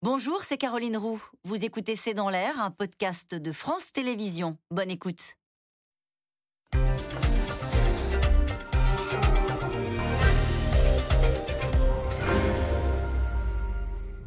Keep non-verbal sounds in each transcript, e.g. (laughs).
Bonjour, c'est Caroline Roux. Vous écoutez C'est dans l'air, un podcast de France Télévisions. Bonne écoute.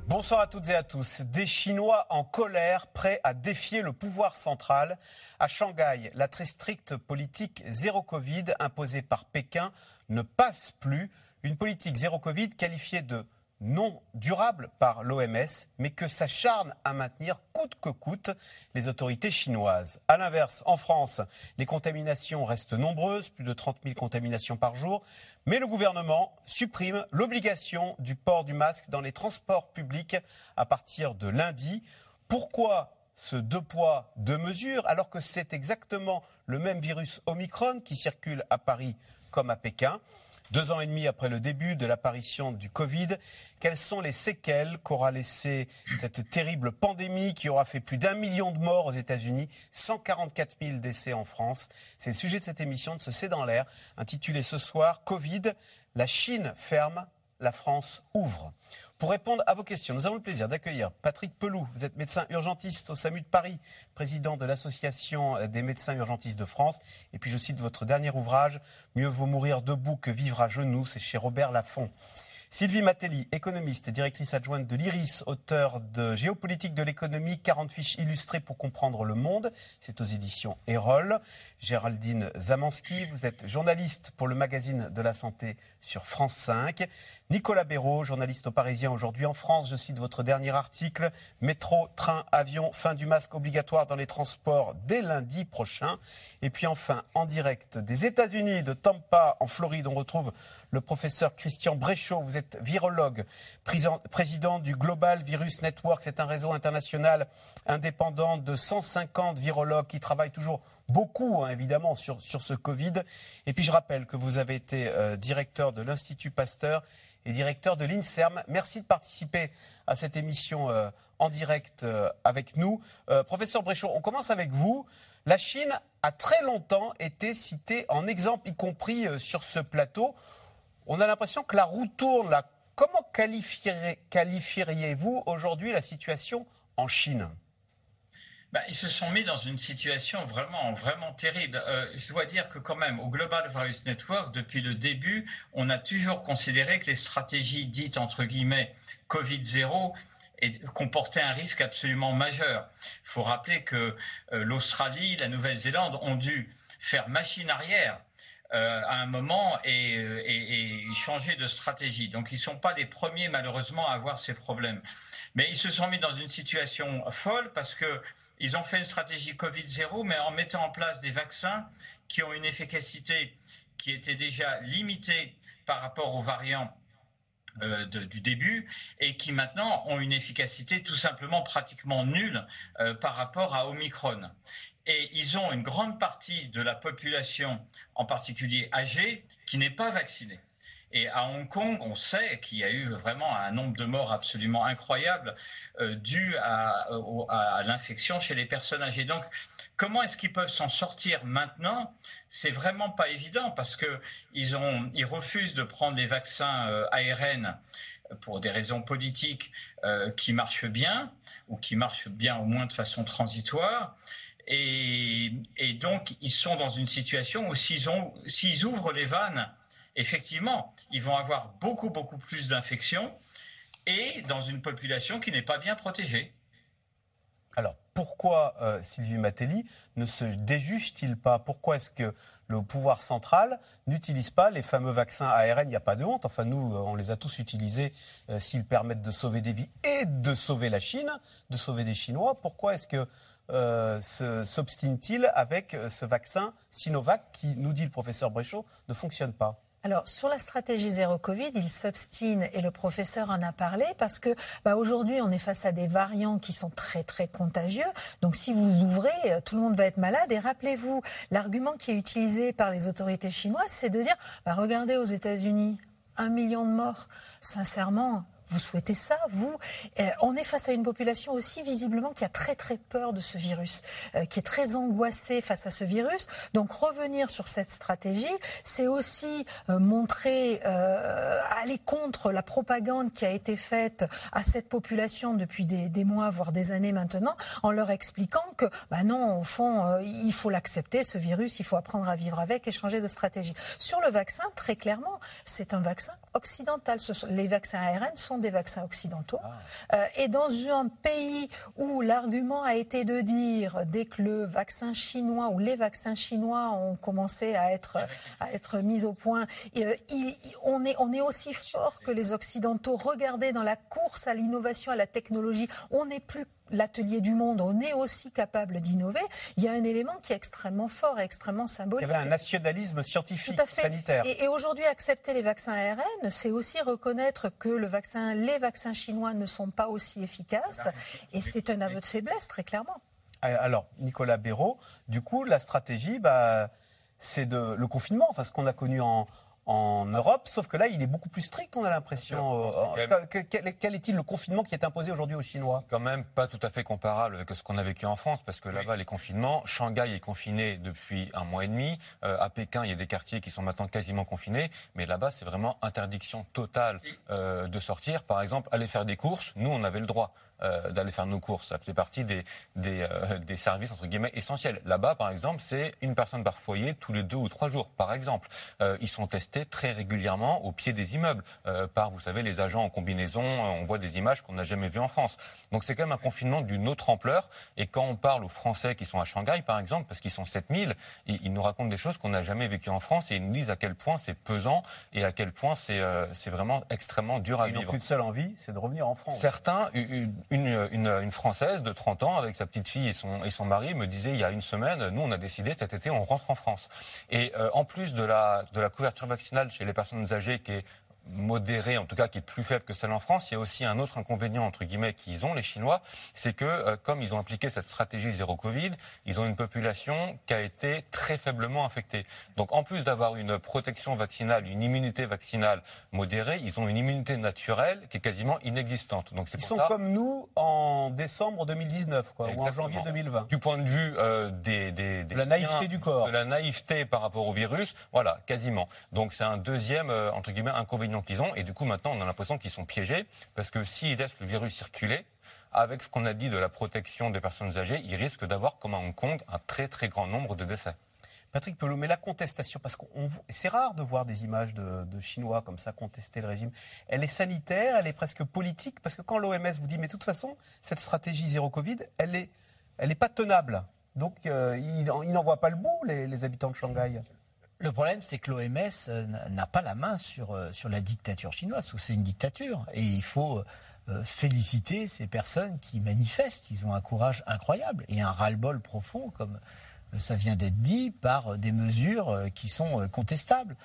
Bonsoir à toutes et à tous. Des Chinois en colère, prêts à défier le pouvoir central. À Shanghai, la très stricte politique zéro Covid imposée par Pékin ne passe plus. Une politique zéro Covid qualifiée de non durable par l'OMS, mais que s'acharnent à maintenir coûte que coûte les autorités chinoises. A l'inverse, en France, les contaminations restent nombreuses, plus de 30 000 contaminations par jour, mais le gouvernement supprime l'obligation du port du masque dans les transports publics à partir de lundi. Pourquoi ce deux poids, deux mesures, alors que c'est exactement le même virus Omicron qui circule à Paris comme à Pékin? Deux ans et demi après le début de l'apparition du Covid, quelles sont les séquelles qu'aura laissé cette terrible pandémie qui aura fait plus d'un million de morts aux États-Unis, 144 000 décès en France? C'est le sujet de cette émission de ce C'est dans l'air, intitulée ce soir Covid, la Chine ferme, la France ouvre. Pour répondre à vos questions, nous avons le plaisir d'accueillir Patrick Pelou. Vous êtes médecin urgentiste au SAMU de Paris, président de l'Association des médecins urgentistes de France. Et puis je cite votre dernier ouvrage, Mieux vaut mourir debout que vivre à genoux, c'est chez Robert Laffont. Sylvie Matelli, économiste, directrice adjointe de l'IRIS, auteur de Géopolitique de l'économie, 40 fiches illustrées pour comprendre le monde. C'est aux éditions Erol. Géraldine Zamanski, vous êtes journaliste pour le magazine de la santé sur France 5. Nicolas Béraud, journaliste au Parisien aujourd'hui en France. Je cite votre dernier article. Métro, train, avion, fin du masque obligatoire dans les transports dès lundi prochain. Et puis enfin, en direct des États-Unis, de Tampa, en Floride, on retrouve le professeur Christian Bréchot. Vous êtes virologue, président du Global Virus Network. C'est un réseau international indépendant de 150 virologues qui travaillent toujours beaucoup, hein, évidemment, sur, sur ce Covid. Et puis je rappelle que vous avez été euh, directeur de l'Institut Pasteur et directeur de l'INSERM. Merci de participer à cette émission euh, en direct euh, avec nous. professeur Bréchot, on commence avec vous. La Chine a très longtemps été citée en exemple, y compris sur ce plateau. On a l'impression que la roue tourne là. Comment qualifieriez-vous aujourd'hui la situation en Chine? Bah, ils se sont mis dans une situation vraiment, vraiment terrible. Euh, je dois dire que quand même, au Global Virus Network, depuis le début, on a toujours considéré que les stratégies dites, entre guillemets, Covid-0 comportaient un risque absolument majeur. Il faut rappeler que euh, l'Australie, la Nouvelle-Zélande ont dû faire machine arrière euh, à un moment et, et, changer de stratégie. Donc ils ne sont pas les premiers malheureusement à avoir ces problèmes. Mais ils se sont mis dans une situation folle parce que ils ont fait une stratégie Covid-0, mais en mettant en place des vaccins qui ont une efficacité qui était déjà limitée par rapport aux variants euh, du début et qui maintenant ont une efficacité tout simplement pratiquement nulle euh, par rapport à Omicron. Et ils ont une grande partie de la population, en particulier âgée, qui n'est pas vaccinée. Et à Hong Kong, on sait qu'il y a eu vraiment un nombre de morts absolument incroyable euh, dû à, l'infection chez les personnes âgées. Donc, comment est-ce qu'ils peuvent s'en sortir maintenant? C'est vraiment pas évident parce que ils refusent de prendre des vaccins euh, ARN pour des raisons politiques euh, qui marchent bien ou qui marchent bien au moins de façon transitoire. Et, donc, ils sont dans une situation où s'ils ouvrent les vannes effectivement, ils vont avoir beaucoup, beaucoup plus d'infections et dans une population qui n'est pas bien protégée. Alors, pourquoi euh, Sylvie Matelli ne se déjuge-t-il pas? Pourquoi est-ce que le pouvoir central n'utilise pas les fameux vaccins ARN Il n'y a pas de honte. Enfin, nous, euh, on les a tous utilisés euh, s'ils permettent de sauver des vies et de sauver la Chine, de sauver des Chinois. Pourquoi est-ce que s'obstine-t-il avec ce vaccin Sinovac qui, nous dit le professeur Bréchot, ne fonctionne pas alors sur la stratégie zéro Covid, il s'obstine et le professeur en a parlé parce que bah, aujourd'hui on est face à des variants qui sont très très contagieux. Donc si vous ouvrez, euh, tout le monde va être malade. Et rappelez-vous, l'argument qui est utilisé par les autorités chinoises, c'est de dire bah, regardez aux États-Unis, un million de morts. Sincèrement, Vous souhaitez ça, vous euh, On est face à une population aussi visiblement qui a très très peur de ce virus, euh, qui est très angoissée face à ce virus. Donc revenir sur cette stratégie, c'est aussi euh, montrer, aller contre la propagande qui a été faite à cette population depuis des, des mois, voire des années maintenant, en leur expliquant que, bah non, au fond, il faut l'accepter, ce virus, il faut apprendre à vivre avec et changer de stratégie. Sur le vaccin, très clairement, c'est un vaccin occidental. Les vaccins ARN sont des vaccins occidentaux. Ah. Euh, et dans un pays où l'argument a été de dire, dès que le vaccin chinois ou les vaccins chinois ont commencé à être, à être mis au point, euh, on, est, on est aussi fort que les Occidentaux. Regardez dans la course à l'innovation, à la technologie, on n'est plus l'atelier du monde, on est aussi capable d'innover, il y a un élément qui est extrêmement fort et extrêmement symbolique. Il y avait un nationalisme scientifique, sanitaire. Et, aujourd'hui, accepter les vaccins ARN, c'est aussi reconnaître que le vaccin, les vaccins chinois ne sont pas aussi efficaces. Et c'est un aveu de faiblesse, très clairement. Alors, Nicolas Béraud, du coup, la stratégie, bah, c'est le confinement, enfin, ce qu'on a connu en, en Europe, sauf que là, il est beaucoup plus strict, on a l'impression. Euh, quel est-il le confinement qui est imposé aujourd'hui aux Chinois? Quand même pas tout à fait comparable avec ce qu'on a vécu en France, parce que là-bas, les confinements, Shanghai est confiné depuis un mois et demi, euh, à Pékin, il y a des quartiers qui sont maintenant quasiment confinés, mais là-bas, c'est vraiment interdiction totale euh, de sortir. Par exemple, aller faire des courses, nous, on avait le droit. Euh, d'aller faire nos courses. Ça fait partie des, des, euh, des, services, entre guillemets, essentiels. Là-bas, par exemple, c'est une personne par foyer tous les deux ou trois jours, par exemple. Euh, ils sont testés très régulièrement au pied des immeubles par, vous savez, les agents en combinaison. on voit des images qu'on n'a jamais vues en France. Donc c'est quand même un confinement d'une autre ampleur. Et quand on parle aux Français qui sont à Shanghai, par exemple, parce qu'ils sont 7000, ils, ils nous racontent des choses qu'on n'a jamais vécues en France et ils nous disent à quel point c'est pesant et à quel point c'est c'est vraiment extrêmement dur à ils vivre. Ils n'ont qu'une seule envie, c'est de revenir en France. Certains, une, une, Française de 30 ans avec sa petite fille et son, et son mari me disait il y a une semaine, nous on a décidé cet été on rentre en France. Et euh, en plus de la, de la couverture vaccinale chez les personnes âgées qui est modérée, en tout cas qui est plus faible que celle en France. Il y a aussi un autre inconvénient, entre guillemets, qu'ils ont, les Chinois, c'est que euh, comme ils ont appliqué cette stratégie zéro Covid, ils ont une population qui a été très faiblement infectée. Donc en plus d'avoir une protection vaccinale, une immunité vaccinale modérée, ils ont une immunité naturelle qui est quasiment inexistante. Donc ils sont comme nous en décembre 2019, quoi, ou en janvier 2020. Du point de vue euh, des, des, de la naïveté du corps, de la naïveté par rapport au virus, voilà, quasiment. Donc c'est un deuxième, euh, entre guillemets, inconvénient qu'ils ont. Et du coup, maintenant, on a l'impression qu'ils sont piégés, parce que s'ils laissent le virus circuler, avec ce qu'on a dit de la protection des personnes âgées, ils risquent d'avoir, comme à Hong Kong, un très très grand nombre de décès. Patrick Pelot, mais la contestation, parce que c'est rare de voir des images de, Chinois comme ça contester le régime. Elle est sanitaire, elle est presque politique, parce que quand l'OMS vous dit, mais de toute façon, cette stratégie zéro Covid, elle n'est elle est pas tenable. Donc, euh, il n'en voit pas le bout, les habitants de Shanghai. Le problème, c'est que l'OMS euh, n'a pas la main sur, euh, la dictature chinoise, c'est une dictature. Et il faut euh, féliciter ces personnes qui manifestent. Ils ont un courage incroyable et un ras-le-bol profond, comme ça vient d'être dit, par des mesures qui sont contestables.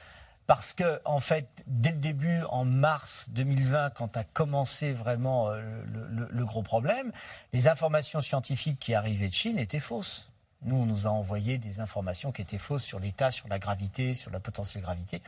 Parce que, en fait, dès le début, en mars 2020, quand a commencé vraiment le gros problème, les informations scientifiques qui arrivaient de Chine étaient fausses. Nous, on nous a envoyé des informations qui étaient fausses sur l'état, sur la gravité, sur la potentielle gravité.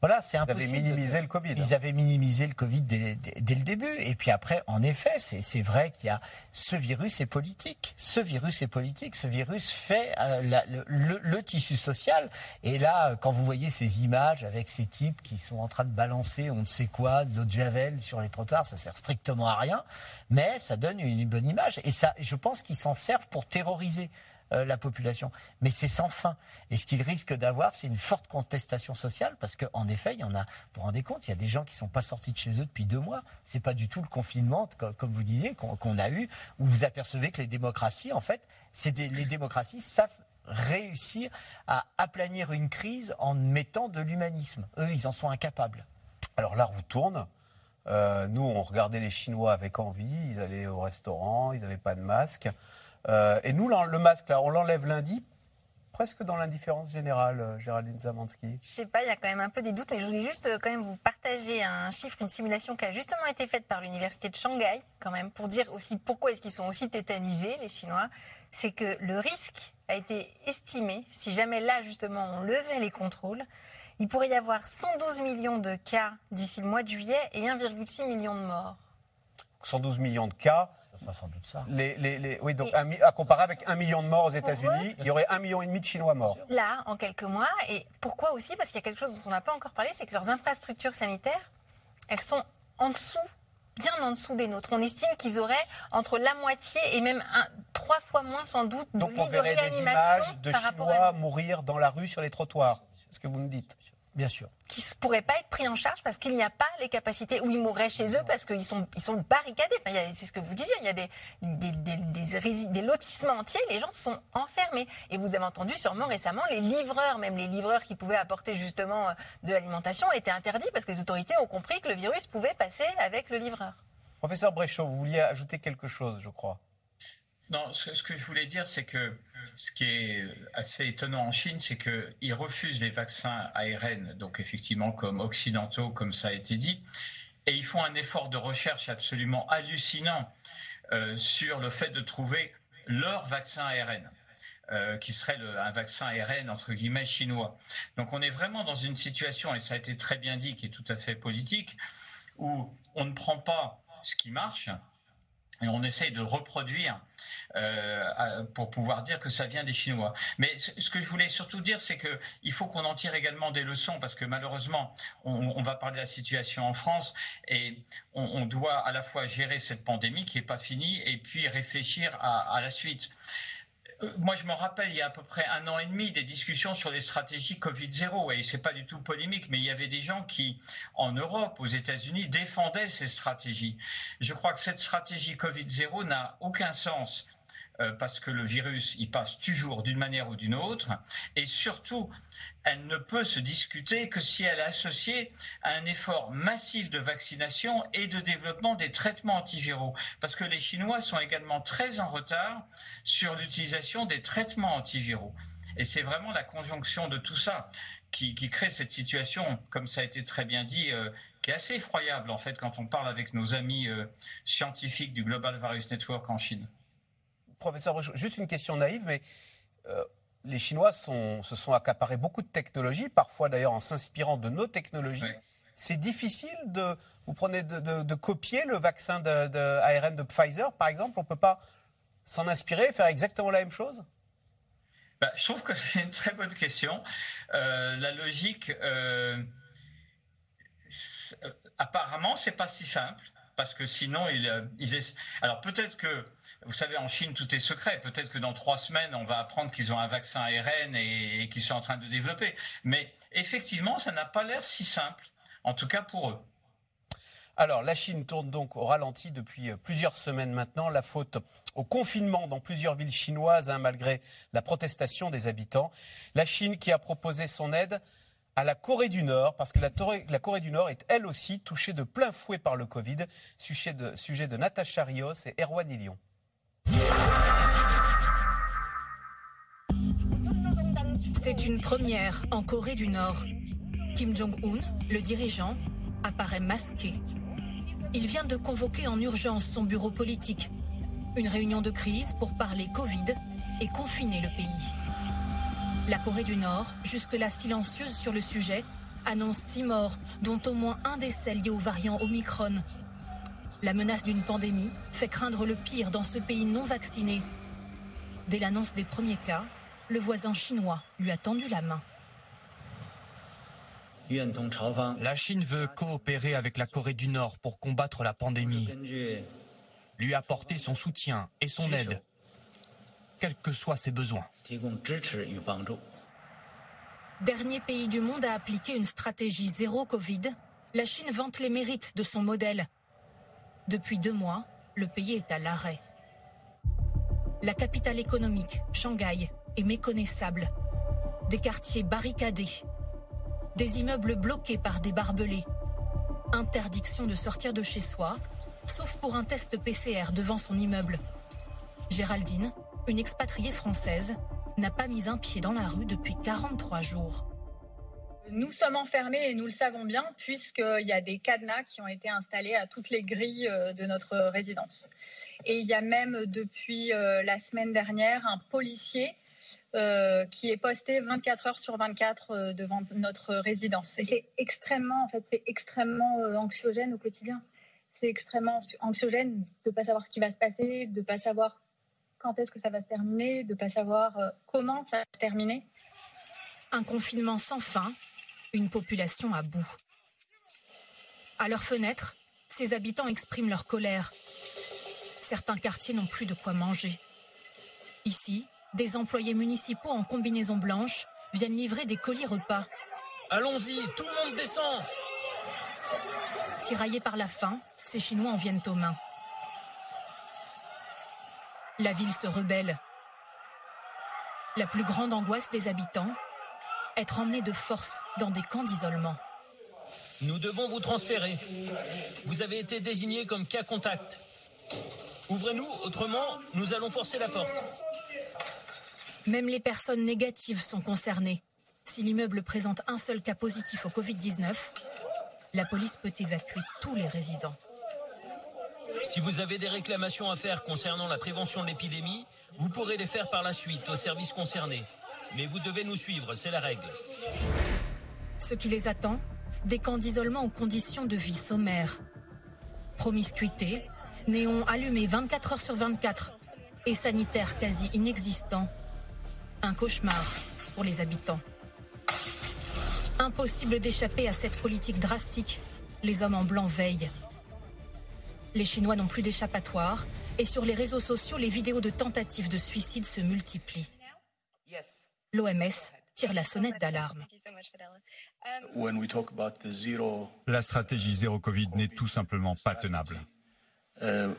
Voilà, c'est impossible. Ils avaient minimisé le Covid. Ils avaient minimisé le Covid dès, le début. Et puis après, en effet, c'est vrai qu'il y a ce virus est politique. Ce virus est politique. Ce virus fait euh, le, tissu social. Et là, quand vous voyez ces images avec ces types qui sont en train de balancer on ne sait quoi, de l'eau de javel sur les trottoirs, ça sert strictement à rien. Mais ça donne une, une bonne image. Et ça, je pense qu'ils s'en servent pour terroriser. Euh, la population. Mais c'est sans fin. Et ce qu'il risque d'avoir, c'est une forte contestation sociale, parce qu'en effet, il y en a, vous vous rendez compte, il y a des gens qui ne sont pas sortis de chez eux depuis deux mois. C'est pas du tout le confinement, comme vous disiez, qu'on a eu, où vous apercevez que les démocraties, en fait, des, les démocraties savent réussir à aplanir une crise en mettant de l'humanisme. Eux, ils en sont incapables. Alors la roue tourne. Euh, nous, on regardait les Chinois avec envie. Ils allaient au restaurant, ils n'avaient pas de masque. Euh, et nous, le masque, là, on l'enlève lundi, presque dans l'indifférence générale, euh, Géraldine Zamansky Je sais pas, il y a quand même un peu des doutes, mais je voulais juste euh, quand même vous partager un chiffre, une simulation qui a justement été faite par l'université de Shanghai, quand même, pour dire aussi pourquoi est-ce qu'ils sont aussi tétanisés, les Chinois. C'est que le risque a été estimé, si jamais là, justement, on levait les contrôles, il pourrait y avoir 112 millions de cas d'ici le mois de juillet et 1,6 million de morts. 112 millions de cas. Sans doute ça. Les, oui, donc à comparer avec un million de morts aux États-Unis, il y aurait un million et demi de Chinois morts. Là, en quelques mois, et pourquoi aussi? Parce qu'il y a quelque chose dont on n'a pas encore parlé, c'est que leurs infrastructures sanitaires, elles sont en dessous bien en dessous des nôtres. On estime qu'ils auraient entre la moitié et même un, trois fois moins sans doute de Donc on verrait des images de Chinois mourir dans la rue sur les trottoirs. C'est ce que vous nous dites bien sûr. Qui ne pourraient pas être pris en charge parce qu'il n'y a pas les capacités, ou ils mourraient chez eux parce qu'ils sont, ils sont barricadés. c'est ce que vous disiez, il y a des, des, des, lotissements entiers, les gens sont enfermés. Et vous avez entendu sûrement récemment, les livreurs, même les livreurs qui pouvaient apporter justement euh, de l'alimentation, étaient interdits parce que les autorités ont compris que le virus pouvait passer avec le livreur. Professeur Bréchot, vous vouliez ajouter quelque chose, je crois. Non, ce, que je voulais dire, c'est que ce qui est assez étonnant en Chine, c'est qu'ils refusent les vaccins ARN, donc effectivement comme occidentaux, comme ça a été dit, et ils font un effort de recherche absolument hallucinant euh, sur le fait de trouver leur vaccin ARN. Euh, qui serait un vaccin ARN entre guillemets chinois. Donc on est vraiment dans une situation, et ça a été très bien dit, qui est tout à fait politique, où on ne prend pas ce qui marche, on essaye de reproduire euh, pour pouvoir dire que ça vient des Chinois. Mais ce que je voulais surtout dire, c'est qu'il faut qu'on en tire également des leçons, parce que malheureusement, on, va parler de la situation en France, et on, doit à la fois gérer cette pandémie qui n'est pas finie, et puis réfléchir à la suite. Moi, je me rappelle, il y a à peu près un an et demi, des discussions sur les stratégies Covid-0. Et c'est pas du tout polémique, mais il y avait des gens qui, en Europe, aux États-Unis, défendaient ces stratégies. Je crois que cette stratégie Covid-0 n'a aucun sens euh, parce que le virus, il passe toujours d'une manière ou d'une autre. Et surtout, elle ne peut se discuter que si elle est associée à un effort massif de vaccination et de développement des traitements antiviraux. Parce que les Chinois sont également très en retard sur l'utilisation des traitements antiviraux. Et c'est vraiment la conjonction de tout ça qui, crée cette situation, comme ça a été très bien dit, euh, qui est assez effroyable en fait quand on parle avec nos amis euh, scientifiques du Global Virus Network en Chine professeur juste une question naïve, mais euh, les Chinois se sont accaparés beaucoup de technologies, parfois d'ailleurs en s'inspirant de nos technologies. C'est difficile de, vous prenez de, copier le vaccin de, ARN de Pfizer, par exemple. On ne peut pas s'en inspirer, faire exactement la même chose? Bah, Je trouve que (laughs) c'est une très bonne question. Euh, la logique, euh, apparemment, c'est pas si simple parce que sinon, ils, ils alors peut-être que vous savez, en Chine, tout est secret. Peut-être que dans trois semaines, on va apprendre qu'ils ont un vaccin ARN et, qu'ils sont en train de développer. Mais effectivement, ça n'a pas l'air si simple, en tout cas pour eux. Alors, la Chine tourne donc au ralenti depuis euh, plusieurs semaines maintenant. La faute au confinement dans plusieurs villes chinoises, hein, malgré la protestation des habitants. La Chine qui a proposé son aide à la Corée du Nord, parce que la, Corée du Nord est elle aussi touchée de plein fouet par le Covid. Sujet de, sujet de Natacha Rios et Erwan Ilion. C'est une première en Corée du Nord. Kim Jong-un, le dirigeant, apparaît masqué. Il vient de convoquer en urgence son bureau politique. Une réunion de crise pour parler Covid et confiner le pays. La Corée du Nord, jusque-là silencieuse sur le sujet, annonce six morts, dont au moins un décès lié au variant Omicron. La menace d'une pandémie fait craindre le pire dans ce pays non vacciné. Dès l'annonce des premiers cas, le voisin chinois lui a tendu la main. La Chine veut coopérer avec la Corée du Nord pour combattre la pandémie. Lui apporter son soutien et son aide, quels que soient ses besoins. Dernier pays du monde à appliquer une stratégie zéro Covid, la Chine vante les mérites de son modèle depuis deux mois, le pays est à l'arrêt. La capitale économique, Shanghai, est méconnaissable. Des quartiers barricadés. Des immeubles bloqués par des barbelés. Interdiction de sortir de chez soi, sauf pour un test PCR devant son immeuble. Géraldine, une expatriée française, n'a pas mis un pied dans la rue depuis 43 jours. Nous sommes enfermés et nous le savons bien puisqu'il y a des cadenas qui ont été installés à toutes les grilles euh, de notre résidence. Et il y a même depuis euh, la semaine dernière un policier qui est posté 24 heures sur 24 devant notre résidence. C'est extrêmement, en fait, c'est extrêmement anxiogène au quotidien. C'est extrêmement anxiogène de ne pas savoir ce qui va se passer, de ne pas savoir quand est-ce que ça va se terminer, de ne pas savoir comment ça va se terminer. Un confinement sans fin, une population à bout. À leurs fenêtres, ces habitants expriment leur colère. Certains quartiers n'ont plus de quoi manger. Ici, des employés municipaux en combinaison blanche viennent livrer des colis repas. Allons-y, tout le monde descend Tiraillés par la faim, ces Chinois en viennent aux mains. La ville se rebelle. La plus grande angoisse des habitants, être emmenés de force dans des camps d'isolement. Nous devons vous transférer. Vous avez été désigné comme cas contact. Ouvrez-nous, autrement, nous allons forcer la porte. Même les personnes négatives sont concernées. Si l'immeuble présente un seul cas positif au Covid-19, la police peut évacuer tous les résidents. Si vous avez des réclamations à faire concernant la prévention de l'épidémie, vous pourrez les faire par la suite aux services concernés. Mais vous devez nous suivre, c'est la règle. Ce qui les attend, des camps d'isolement aux conditions de vie sommaires. Promiscuité, néons allumés 24 heures sur 24 et sanitaires quasi inexistants. Un cauchemar pour les habitants. Impossible d'échapper à cette politique drastique. Les hommes en blanc veillent. Les Chinois n'ont plus d'échappatoire et sur les réseaux sociaux, les vidéos de tentatives de suicide se multiplient. L'OMS tire la sonnette d'alarme. La stratégie zéro Covid n'est tout simplement pas tenable. Uh,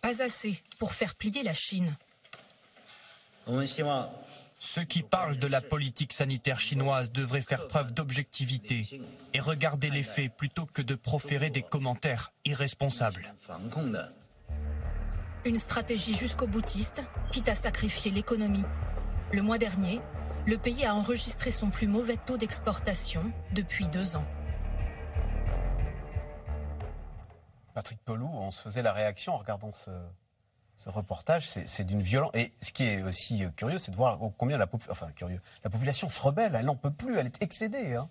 pas assez pour faire plier la Chine. Ceux qui parlent de la politique sanitaire chinoise devraient faire preuve d'objectivité et regarder les faits plutôt que de proférer des commentaires irresponsables. Une stratégie jusqu'au boutiste, quitte à sacrifier l'économie. Le mois dernier, le pays a enregistré son plus mauvais taux d'exportation depuis deux ans. Patrick Pelou, on se faisait la réaction en regardant ce, reportage. C'est d'une violence. Et ce qui est aussi curieux, c'est de voir combien la, enfin, population se rebelle. Elle n'en peut plus, elle est excédée. Hein.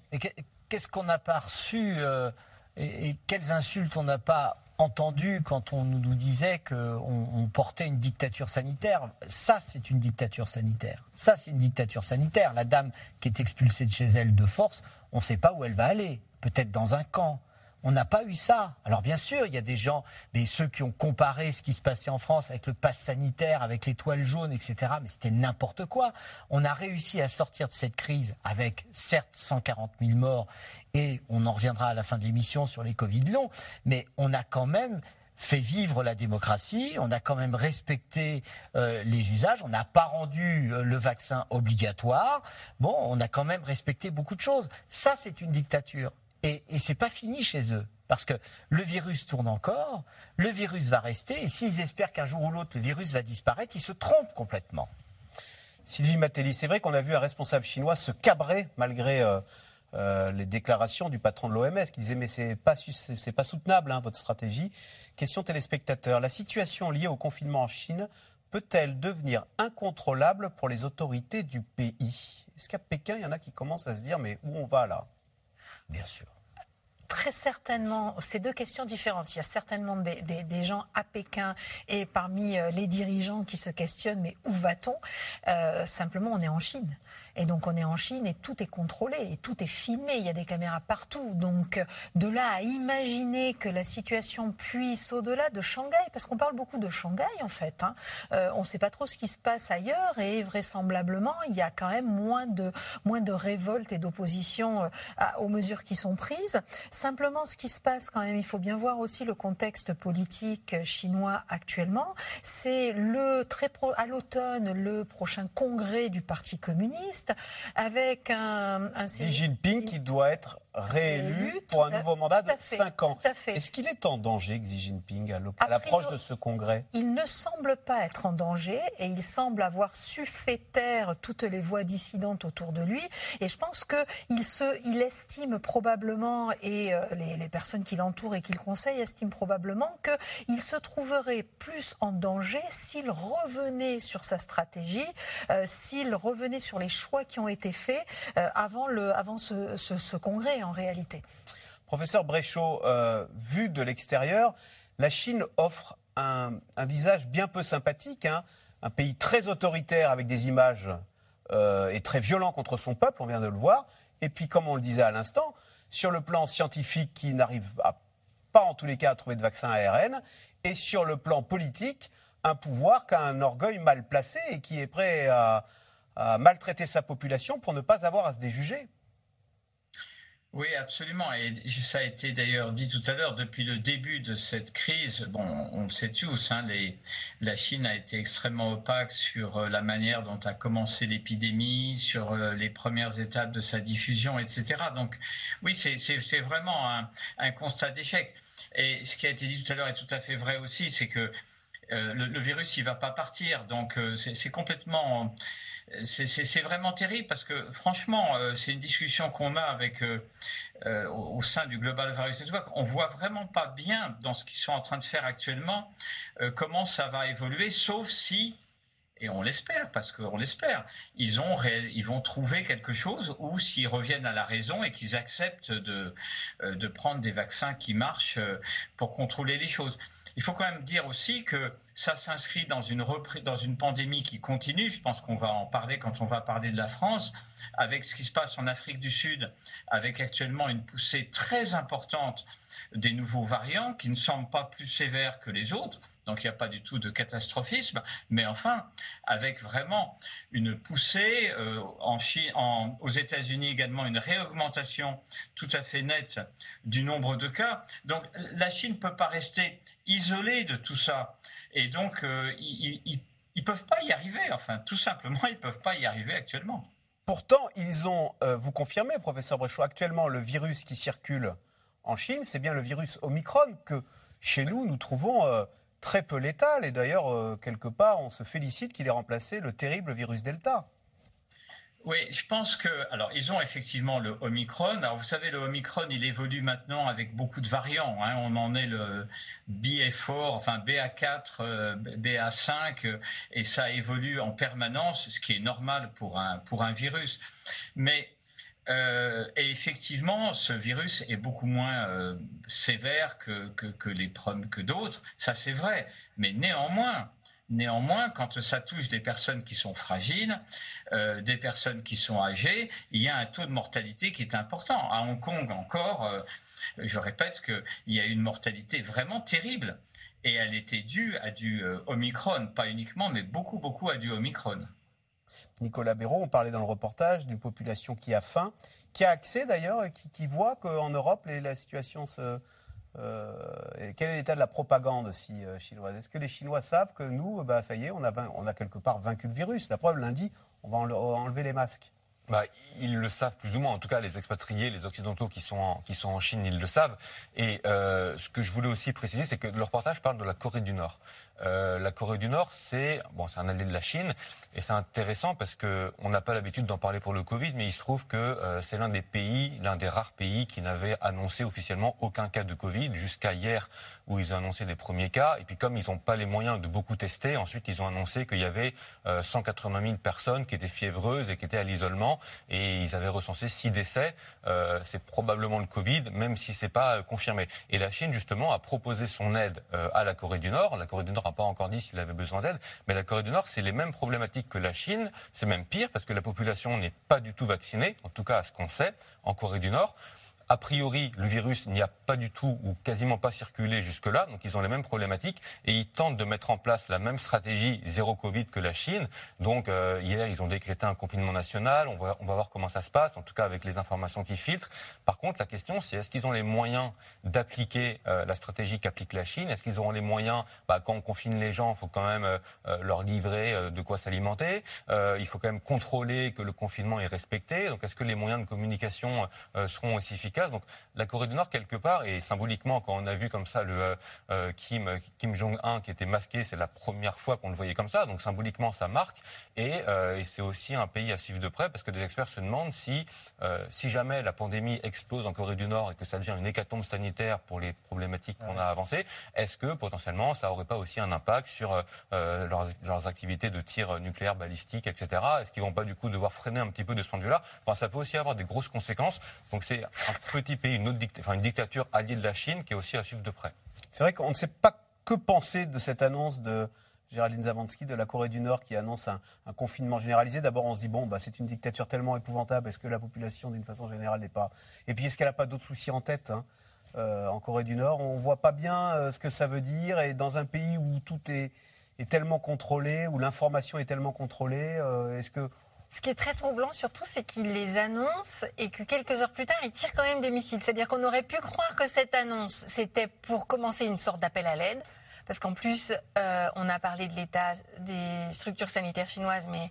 Qu'est-ce qu'on n'a pas reçu euh, et, quelles insultes on n'a pas entendu quand on nous disait qu'on on portait une dictature sanitaire? Ça, c'est une dictature sanitaire. Ça, c'est une dictature sanitaire. La dame qui est expulsée de chez elle de force, on ne sait pas où elle va aller. Peut-être dans un camp. On n'a pas eu ça. Alors bien sûr, il y a des gens, mais ceux qui ont comparé ce qui se passait en France avec le pass sanitaire, avec l'étoile jaune, etc., mais c'était n'importe quoi. On a réussi à sortir de cette crise avec, certes, 140 000 morts, et on en reviendra à la fin de l'émission sur les Covid longs, mais on a quand même fait vivre la démocratie, on a quand même respecté euh, les usages, on n'a pas rendu euh, le vaccin obligatoire. Bon, on a quand même respecté beaucoup de choses. Ça, c'est une dictature. Et, et c'est pas fini chez eux. Parce que le virus tourne encore, le virus va rester, et s'ils espèrent qu'un jour ou l'autre le virus va disparaître, ils se trompent complètement. Sylvie Matelli, c'est vrai qu'on a vu un responsable chinois se cabrer malgré euh, euh, les déclarations du patron de l'OMS qui disait mais c'est pas c'est pas soutenable hein, votre stratégie. Question téléspectateur, la situation liée au confinement en Chine peut-elle devenir incontrôlable pour les autorités du pays? Est-ce qu'à Pékin il y en a qui commencent à se dire mais où on va là? Bien sûr très certainement, c'est deux questions différentes. Il y a certainement des, gens à Pékin et parmi euh, les dirigeants qui se questionnent, mais où va-t-on? Euh, Simplement, on est en Chine. Et donc on est en Chine et tout est contrôlé et tout est filmé. Il y a des caméras partout. Donc de là à imaginer que la situation puisse au-delà de Shanghai, parce qu'on parle beaucoup de Shanghai en fait. Hein. Euh, on ne sait pas trop ce qui se passe ailleurs et vraisemblablement il y a quand même moins de moins de révolte et d'opposition euh, aux mesures qui sont prises. Simplement ce qui se passe quand même, il faut bien voir aussi le contexte politique chinois actuellement. C'est le très pro, à l'automne le prochain congrès du Parti communiste avec un, Xi Jinping qui doit être réélu pour un nouveau mandat de 5 ans. Est-ce qu'il est en danger, Xi Jinping, à l'approche de ce congrès? Il ne semble pas être en danger et il semble avoir su taire toutes les voix dissidentes autour de lui. Et je pense qu'il il estime probablement, et euh, les, les personnes qui l'entourent et qui le conseillent estiment probablement, qu'il se trouverait plus en danger s'il revenait sur sa stratégie, euh, s'il revenait sur les choix qui ont été faits euh, avant, le, avant ce, ce, congrès en réalité. Professeur Bréchot, euh, vu de l'extérieur, la Chine offre un, visage bien peu sympathique, hein, un pays très autoritaire avec des images et très violent contre son peuple, on vient de le voir, et puis comme on le disait à l'instant, sur le plan scientifique qui n'arrive pas en tous les cas à trouver de vaccin ARN, et sur le plan politique, un pouvoir qui a un orgueil mal placé et qui est prêt à, maltraiter sa population pour ne pas avoir à se déjuger. Oui, absolument. Et ça a été d'ailleurs dit tout à l'heure, depuis le début de cette crise, bon, on le sait tous, hein, la Chine a été extrêmement opaque sur euh, la manière dont a commencé l'épidémie, sur euh, les premières étapes de sa diffusion, etc. Donc oui, c'est vraiment un, un constat d'échec. Et ce qui a été dit tout à l'heure est tout à fait vrai aussi, c'est que euh, le, virus, il va pas partir. Donc, euh, c'est complètement. C'est vraiment terrible parce que, franchement, euh, c'est une discussion qu'on a avec, au, sein du Global Virus Network. On voit vraiment pas bien dans ce qu'ils sont en train de faire actuellement comment ça va évoluer, sauf si et on l'espère, parce qu'on l'espère, ils, ont, ils vont trouver quelque chose ou s'ils reviennent à la raison et qu'ils acceptent de prendre des vaccins qui marchent pour contrôler les choses. Il faut quand même dire aussi que ça s'inscrit dans une, dans une pandémie qui continue. Je pense qu'on va en parler quand on va parler de la France, avec ce qui se passe en Afrique du Sud, avec actuellement une poussée très importante des nouveaux variants qui ne semblent pas plus sévères que les autres, donc il n'y a pas du tout de catastrophisme, mais enfin, avec vraiment une poussée, euh, en aux États-Unis également une réaugmentation tout à fait nette du nombre de cas. Donc la Chine ne peut pas rester isolée de tout ça. Et donc, euh, ils ne peuvent pas y arriver, enfin, tout simplement, ils ne peuvent pas y arriver actuellement. Pourtant, ils ont, euh, vous confirmez, professeur Bréchot, actuellement, le virus qui circule en Chine, c'est bien le virus Omicron que chez nous, nous trouvons euh, très peu létal. Et d'ailleurs, euh, quelque part, on se félicite qu'il ait remplacé le terrible virus Delta. Oui, je pense que. Alors, ils ont effectivement le Omicron. Alors, vous savez, le Omicron, il évolue maintenant avec beaucoup de variants. Hein. On en est le BA4, enfin BA4, BA5, et ça évolue en permanence, ce qui est normal pour un, pour un virus. Mais euh, et effectivement, ce virus est beaucoup moins euh, sévère que, que, les que d'autres, ça c'est vrai. Mais néanmoins, néanmoins, quand ça touche des personnes qui sont fragiles, euh, des personnes qui sont âgées, il y a un taux de mortalité qui est important. À Hong Kong encore, je répète qu'il y a une mortalité vraiment terrible. Et elle était due à du Omicron, pas uniquement, mais beaucoup, beaucoup à du Omicron. Nicolas Béraud, on parlait dans le reportage d'une population qui a faim, qui a accès d'ailleurs et qui, voit qu'en Europe, la situation se. Euh, quel est l'état de la propagande euh, chinoise? Est-ce que les Chinois savent que nous, bah, ça y est, on a, quelque part vaincu le virus? La preuve, lundi, on va enlever les masques. Bah, ils le savent plus ou moins. En tout cas, les expatriés, les occidentaux qui sont en, Chine, ils le savent. Et euh, ce que je voulais aussi préciser, c'est que le reportage parle de la Corée du Nord. Euh, la Corée du Nord, c'est bon, c'est un allié de la Chine, et c'est intéressant parce que on n'a pas l'habitude d'en parler pour le Covid, mais il se trouve que euh, c'est l'un des pays, l'un des rares pays qui n'avait annoncé officiellement aucun cas de Covid jusqu'à hier où ils ont annoncé les premiers cas. Et puis comme ils n'ont pas les moyens de beaucoup tester, ensuite ils ont annoncé qu'il y avait 180 euh, 000 personnes qui étaient fiévreuses et qui étaient à l'isolement, et ils avaient recensé 6 décès. c'est probablement le Covid, même si c'est pas confirmé. Et la Chine justement a proposé son aide à la Corée du Nord. La Corée du Nord pas encore dit s'il avait besoin d'aide, mais la Corée du Nord, c'est les mêmes problématiques que la Chine, c'est même pire parce que la population n'est pas du tout vaccinée, en tout cas à ce qu'on sait, en Corée du Nord. A priori, le virus n'y a pas du tout ou quasiment pas circulé jusque-là, donc ils ont les mêmes problématiques et ils tentent de mettre en place la même stratégie zéro Covid que la Chine. Donc euh, hier, ils ont décrété un confinement national. On va, on va voir comment ça se passe, en tout cas avec les informations qui filtrent. Par contre, la question, c'est est-ce qu'ils ont les moyens d'appliquer euh, la stratégie qu'applique la Chine? Est-ce qu'ils auront les moyens? Bah, Quand on confine les gens, il faut quand même euh, leur livrer de quoi s'alimenter. il faut quand même contrôler que le confinement est respecté. Donc est-ce que les moyens de communication seront aussi efficaces? Donc la Corée du Nord, quelque part, et symboliquement, quand on a vu comme ça le Kim, Kim Jong-un qui était masqué, c'est la première fois qu'on le voyait comme ça. Donc symboliquement, ça marque. Et, et c'est aussi un pays à suivre de près parce que des experts se demandent si, si jamais la pandémie explose en Corée du Nord et que ça devient une hécatombe sanitaire pour les problématiques qu'on a avancées, est-ce que potentiellement ça n'aurait pas aussi un impact sur leurs, leurs activités de tir nucléaire, balistique, etc. Est-ce qu'ils vont pas du coup devoir freiner un petit peu de ce point de vue-là? Enfin, Ça peut aussi avoir des grosses conséquences. Donc c'est un petit pays, une, autre enfin, une dictature alliée de la Chine qui est aussi à suivre de près. C'est vrai qu'on ne sait pas que penser de cette annonce de Géraldine Zavansky de la Corée du Nord qui annonce un, confinement généralisé. D'abord, on se dit, bon, bah, c'est une dictature tellement épouvantable, est-ce que la population, d'une façon générale, n'est pas... Et puis, est-ce qu'elle n'a pas d'autres soucis en tête hein, euh, en Corée du Nord? On ne voit pas bien euh, ce que ça veut dire. Et dans un pays où tout est est tellement contrôlé, où l'information est tellement contrôlée euh, Est-ce que ce qui est très troublant surtout, c'est qu'il les annonce et que quelques heures plus tard, il tire quand même des missiles. C'est-à-dire qu'on aurait pu croire que cette annonce, c'était pour commencer une sorte d'appel à l'aide. Parce qu'en plus, euh, on a parlé de l'état des structures sanitaires chinoises, mais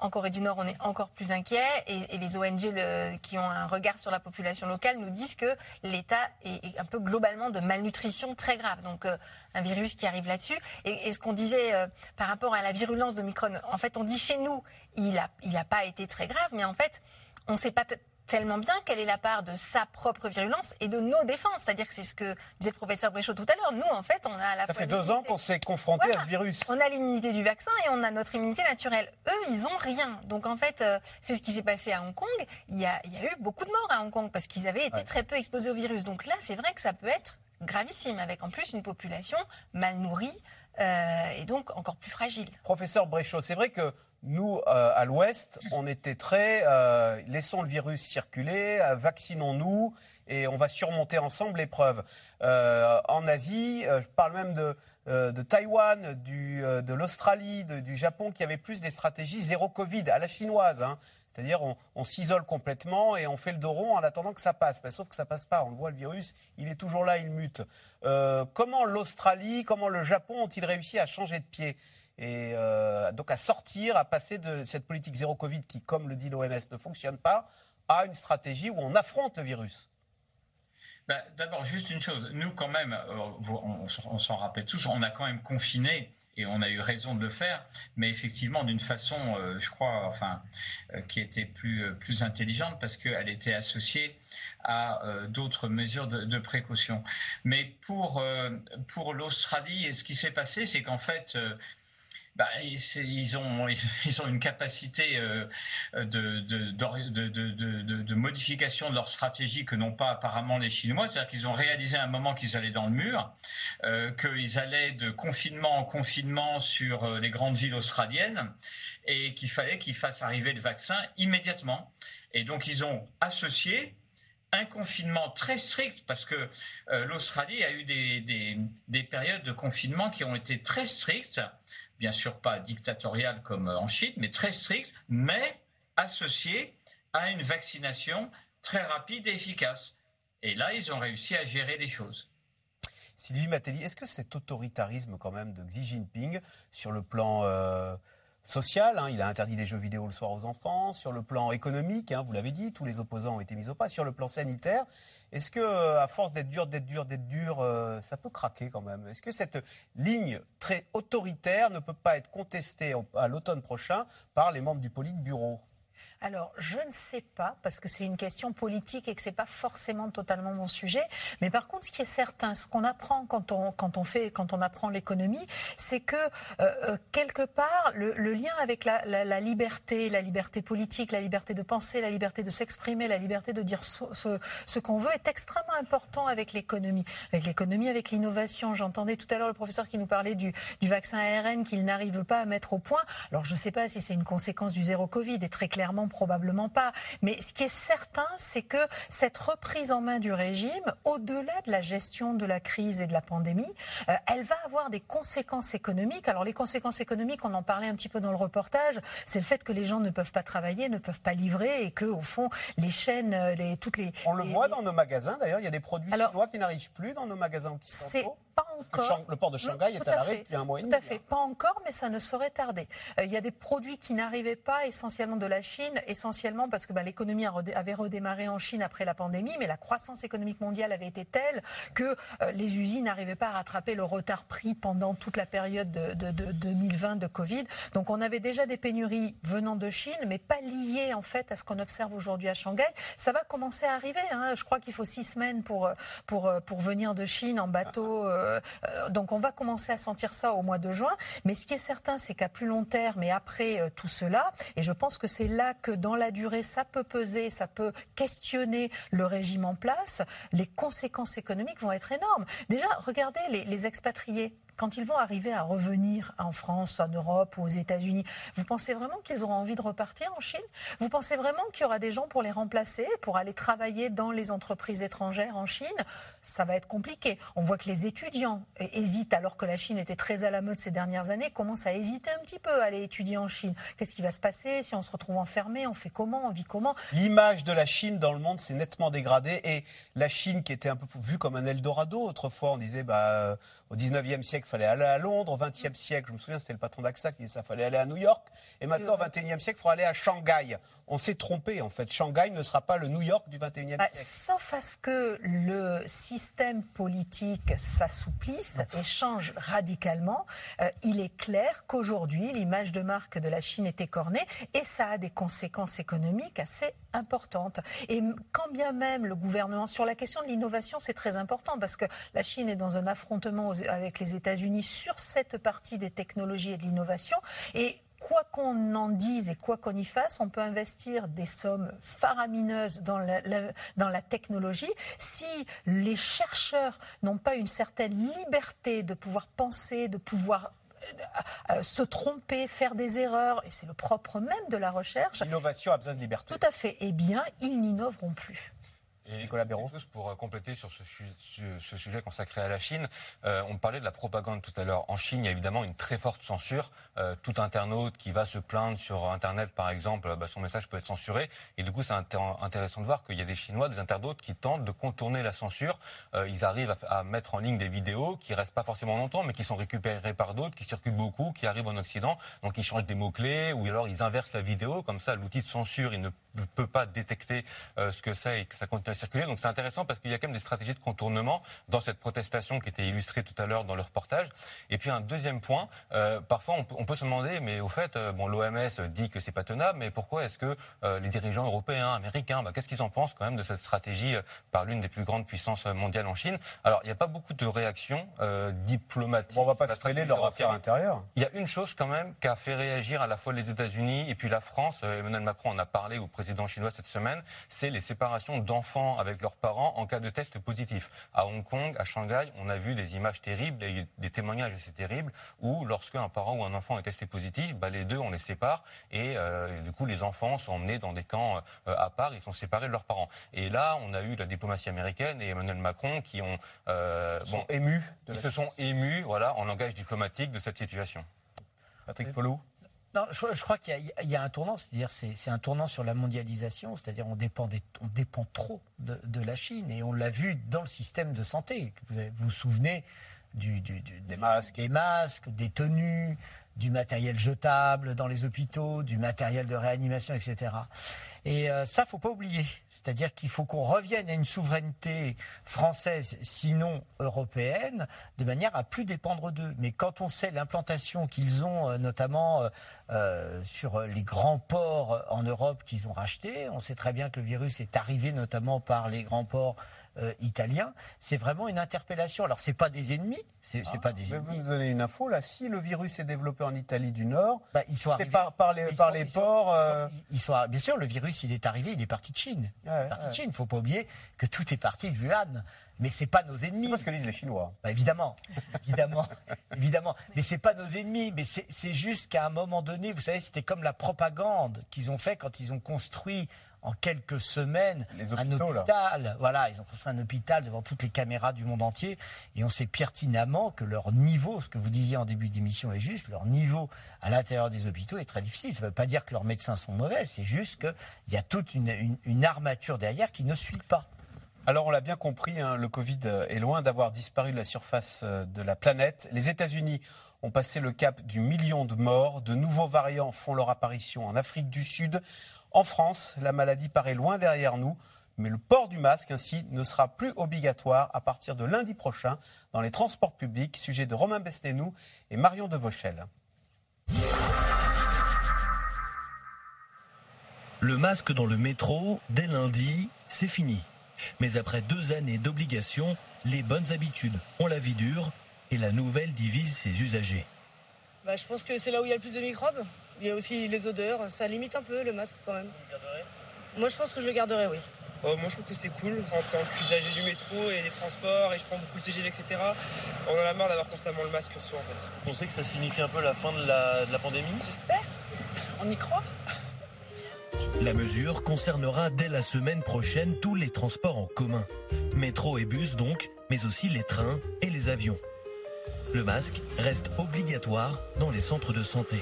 en Corée du Nord, on est encore plus inquiet et, les ONG qui ont un regard sur la population locale nous disent que l'état est, un peu globalement de malnutrition très grave. Donc euh, un virus qui arrive là-dessus. Et, ce qu'on disait euh, par rapport à la virulence de Micron, en fait, on dit chez nous, il n'a pas été très grave, mais en fait, on ne sait pas tellement bien quelle est la part de sa propre virulence et de nos défenses. C'est-à-dire que c'est ce que disait le professeur Bréchot tout à l'heure. Nous, en fait, on a la Ça fait deux ans qu'on s'est confronté à ce virus. On a l'immunité du vaccin et on a notre immunité naturelle. Eux, ils ont rien. Donc, en fait, euh, c'est ce qui s'est passé à Hong Kong. Il y, a, il y, a, eu beaucoup de morts à Hong Kong parce qu'ils avaient été très peu exposés au virus. Donc là, c'est vrai que ça peut être gravissime, avec en plus une population mal nourrie euh, et donc encore plus fragile. Professeur Bréchot, c'est vrai que nous, euh, à l'Ouest, on était très euh, laissons le virus circuler, vaccinons-nous et on va surmonter ensemble l'épreuve. en Asie, je parle même de, de Taïwan, de l'Australie, du Japon, qui avaient plus des stratégies zéro Covid à la chinoise. Hein. C'est-à-dire on, s'isole complètement et on fait le dos rond en attendant que ça passe. sauf que ça passe pas. On voit, le virus, il est toujours là, il mute. Euh, comment l'Australie, comment le Japon ont-ils réussi à changer de pied? Et euh, donc à sortir, à passer de cette politique zéro Covid qui, comme le dit l'OMS, ne fonctionne pas, à une stratégie où on affronte le virus bah, D'abord, juste une chose. Nous, quand même, euh, on, s'en rappelle tous, on a quand même confiné et on a eu raison de le faire, mais effectivement d'une façon, euh, je crois, enfin, qui était plus, plus intelligente parce qu'elle était associée à d'autres mesures de, de, précaution. Mais pour, pour l'Australie, ce qui s'est passé, c'est qu'en fait, bah, (laughs) ils, ont, une capacité euh, de, modification de leur stratégie que n'ont pas apparemment les Chinois. C'est-à-dire qu'ils ont réalisé à un moment qu'ils allaient dans le mur, euh, qu'ils allaient de confinement en confinement sur euh, les grandes villes australiennes et qu'il fallait qu'ils fassent arriver le vaccin immédiatement. Et donc ils ont associé un confinement très strict, parce que l'Australie a eu des, périodes de confinement qui ont été très strictes, bien sûr pas dictatorial comme en Chine, mais très strict, mais associé à une vaccination très rapide et efficace. Et là, ils ont réussi à gérer les choses. Sylvie Matelli, est-ce que cet autoritarisme quand même de Xi Jinping sur le plan euh, social, hein, il a interdit les jeux vidéo le soir aux enfants, sur le plan économique, hein, vous l'avez dit, tous les opposants ont été mis au pas, sur le plan sanitaire, est-ce que euh, à force d'être dur, d'être dur, d'être dur, euh, ça peut craquer quand même? Est-ce que cette ligne très autoritaire ne peut pas être contestée à l'automne prochain par les membres du Politburo? Alors, je ne sais pas, parce que c'est une question politique et que ce n'est pas forcément totalement mon sujet. Mais par contre, ce qui est certain, ce qu'on apprend quand on, fait, quand on apprend l'économie, c'est que euh, euh, quelque part, le, lien avec la, liberté, la liberté politique, la liberté de penser, la liberté de s'exprimer, la liberté de dire ce, ce, qu'on veut est extrêmement important avec l'économie. Avec l'économie, avec l'innovation. J'entendais tout à l'heure le professeur qui nous parlait du, du vaccin ARN qu'il n'arrive pas à mettre au point. Alors, je ne sais pas si c'est une conséquence du zéro Covid, et très clairement, probablement pas. Mais ce qui est certain, c'est que cette reprise en main du régime, au-delà de la gestion de la crise et de la pandémie, euh, elle va avoir des conséquences économiques. Alors les conséquences économiques, on en parlait un petit peu dans le reportage, c'est le fait que les gens ne peuvent pas travailler, ne peuvent pas livrer et que au fond les chaînes, euh, les toutes les on le voit dans nos magasins. D'ailleurs, il y a des produits chinois qui n'arrivent plus dans nos magasins occidentaux. Pas encore. Le port de Shanghai est à l'arrêt depuis un mois et demi. Tout à fait. Pas encore, mais ça ne saurait tarder. Euh, il y a des produits qui n'arrivaient pas essentiellement de la Chine, essentiellement parce que bah, l'économie avait redémarré en Chine après la pandémie, mais la croissance économique mondiale avait été telle que euh, les usines n'arrivaient pas à rattraper le retard pris pendant toute la période de, de 2020 de Covid. Donc on avait déjà des pénuries venant de Chine, mais pas liées en fait à ce qu'on observe aujourd'hui à Shanghai. Ça va commencer à arriver. Hein. Je crois qu'il faut six semaines pour, pour, pour venir de Chine en bateau. Euh, euh, donc on va commencer à sentir ça au mois de juin. Mais ce qui est certain, c'est qu'à plus long terme et après euh, tout cela, et je pense que c'est là que dans la durée, ça peut peser, ça peut questionner le régime en place, les conséquences économiques vont être énormes. Déjà, regardez les, les expatriés quand ils vont arriver à revenir en France, en Europe ou aux États-Unis, vous pensez vraiment qu'ils auront envie de repartir en Chine? Vous pensez vraiment qu'il y aura des gens pour les remplacer, pour aller travailler dans les entreprises étrangères en Chine? Ça va être compliqué. On voit que les étudiants hésitent, alors que la Chine était très à la mode ces dernières années, commencent à hésiter un petit peu à aller étudier en Chine. Qu'est-ce qui va se passer si on se retrouve enfermé? On fait comment? On vit comment? L'image de la Chine dans le monde s'est nettement dégradée et la Chine qui était un peu vue comme un Eldorado, autrefois on disait bah, au 19e siècle, fallait aller à Londres. Au 20e siècle, je me souviens, c'était le patron d'AXA qui disait ça, fallait aller à New York. Et maintenant, au 21e siècle, il faudra aller à Shanghai. On s'est trompé, en fait. Shanghai ne sera pas le New York du 21e bah, siècle. Sauf à ce que le système politique s'assouplisse et change radicalement. Euh, il est clair qu'aujourd'hui, l'image de marque de la Chine est écornée et ça a des conséquences économiques assez importantes. Et quand bien même le gouvernement, sur la question de l'innovation, c'est très important parce que la Chine est dans un affrontement avec les États-Unis sur cette partie des technologies et de l'innovation. Et quoi qu'on en dise et quoi qu'on y fasse, on peut investir des sommes faramineuses dans la, dans la technologie. Si les chercheurs n'ont pas une certaine liberté de pouvoir penser, de pouvoir euh, euh, se tromper, faire des erreurs, et c'est le propre même de la recherche. L'innovation a besoin de liberté. Tout à fait. Eh bien, ils n'innoveront plus. Et Nicolas Béraud. Pour euh, compléter sur ce, sujet consacré à la Chine, euh, on parlait de la propagande tout à l'heure. En Chine, il y a évidemment une très forte censure. Euh, tout internaute qui va se plaindre sur Internet, par exemple, bah, son message peut être censuré. Et du coup, c'est intéressant de voir qu'il y a des Chinois, des internautes qui tentent de contourner la censure. ils arrivent à, à, mettre en ligne des vidéos qui restent pas forcément longtemps, mais qui sont récupérées par d'autres, qui circulent beaucoup, qui arrivent en Occident. Donc, ils changent des mots-clés ou alors ils inversent la vidéo. Comme ça, l'outil de censure, il ne peut pas détecter ce que c'est et que ça continue à circuler. Donc c'est intéressant parce qu'il y a quand même des stratégies de contournement dans cette protestation qui était illustrée tout à l'heure dans le reportage. Et puis un deuxième point, euh, parfois on peut, se demander, mais au fait, euh, bon, l'OMS dit que c'est pas tenable, mais pourquoi est-ce que euh, les dirigeants européens, américains, bah, qu'est-ce qu'ils en pensent quand même de cette stratégie par l'une des plus grandes puissances mondiales en Chine? Alors il n'y a pas beaucoup de réactions diplomatiques. Bon, on va pas se mêler de leur affaire intérieure. Il y a une chose quand même qui a fait réagir à la fois les États-Unis et puis la France. Emmanuel Macron en a parlé au président chinois cette semaine. C'est les séparations d'enfants avec leurs parents en cas de test positif. À Hong Kong, à Shanghai, on a vu des images terribles, et des témoignages assez terribles, où lorsque un parent ou un enfant est testé positif, bah, les deux, on les sépare, et, euh, du coup, les enfants sont emmenés dans des camps euh, à part, ils sont séparés de leurs parents. Et là, on a eu la diplomatie américaine et Emmanuel Macron qui ont... Euh, sont émus. ils se sont émus, voilà, en langage diplomatique de cette situation. Patrick Folou non, je, crois qu'il y, a un tournant, c'est-à-dire c'est un tournant sur la mondialisation, c'est-à-dire on dépend, on dépend trop de, la Chine et on l'a vu dans le système de santé. Vous vous, souvenez du, des masques, des masques, des tenues, du matériel jetable dans les hôpitaux, du matériel de réanimation, etc. Et euh, ça, faut pas oublier. C'est-à-dire qu'il faut qu'on revienne à une souveraineté française, sinon européenne, de manière à plus dépendre d'eux. Mais quand on sait l'implantation qu'ils ont, euh, notamment euh, sur les grands ports en Europe qu'ils ont rachetés, on sait très bien que le virus est arrivé notamment par les grands ports euh, italien, c'est vraiment une interpellation. Alors c'est pas des ennemis, c'est ah, pas des ennemis. Vous nous donnez une info là. Si le virus est développé en Italie du Nord, bah, c'est par, par, les, par les ports. Euh, bien sûr, le virus il est arrivé, il est parti de Chine. il parti de Chine. Il faut pas oublier que tout est parti de Wuhan. Mais c'est pas nos ennemis. C'est ce que disent les Chinois. Bah, évidemment, (laughs) évidemment, évidemment. Mais c'est pas nos ennemis. Mais c'est juste qu'à un moment donné, vous savez, c'était comme la propagande qu'ils ont fait quand ils ont construit en quelques semaines un hôpital. Voilà, ils ont construit un hôpital devant toutes les caméras du monde entier. Et on sait pertinemment que leur niveau, ce que vous disiez en début d'émission est juste, leur niveau à l'intérieur des hôpitaux est très difficile. Ça ne veut pas dire que leurs médecins sont mauvais, c'est juste qu'il y a toute une, armature derrière qui ne suit pas. Alors on l'a bien compris, hein, le Covid est loin d'avoir disparu de la surface euh, de la planète. Les États-Unis ont passé le cap du million de morts. De nouveaux variants font leur apparition en Afrique du Sud. En France, la maladie paraît loin derrière nous. Mais le port du masque, ainsi, ne sera plus obligatoire à partir de lundi prochain dans les transports publics. Sujet de Romain Besnénou et Marion Devauchel. Le masque dans le métro, dès lundi, c'est fini. Mais après deux années d'obligation, les bonnes habitudes ont la vie dure et la nouvelle divise ses usagers. Bah, je pense que c'est là où il y a le plus de microbes. Il y a aussi les odeurs. Ça limite un peu le masque quand même. Moi, je pense que je le garderai, oui. Oh, moi, je trouve que c'est cool. En tant qu'usager du métro et des transports, et je prends beaucoup de TGV, etc., on en a marre d'avoir constamment le masque sur soi, en fait. On sait que ça signifie un peu la fin de la, de la pandémie? J'espère. On y croit. (laughs) La mesure concernera dès la semaine prochaine tous les transports en commun. Métro et bus donc, mais aussi les trains et les avions. Le masque reste obligatoire dans les centres de santé.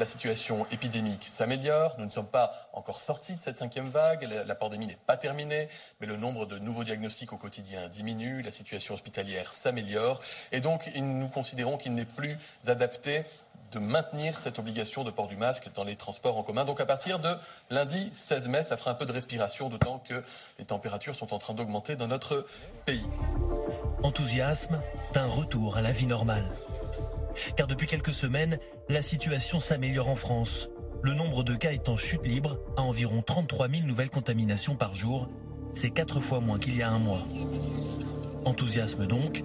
La situation épidémique s'améliore. Nous ne sommes pas encore sortis de cette cinquième vague. La, pandémie n'est pas terminée, mais le nombre de nouveaux diagnostics au quotidien diminue. La situation hospitalière s'améliore. Et donc, nous considérons qu'il n'est plus adapté de maintenir cette obligation de port du masque dans les transports en commun. Donc à partir de lundi 16 mai, ça fera un peu de respiration, d'autant que les températures sont en train d'augmenter dans notre pays. Enthousiasme d'un retour à la vie normale. Car depuis quelques semaines, la situation s'améliore en France. Le nombre de cas est en chute libre à environ 33 000 nouvelles contaminations par jour. C'est quatre fois moins qu'il y a un mois. Enthousiasme donc,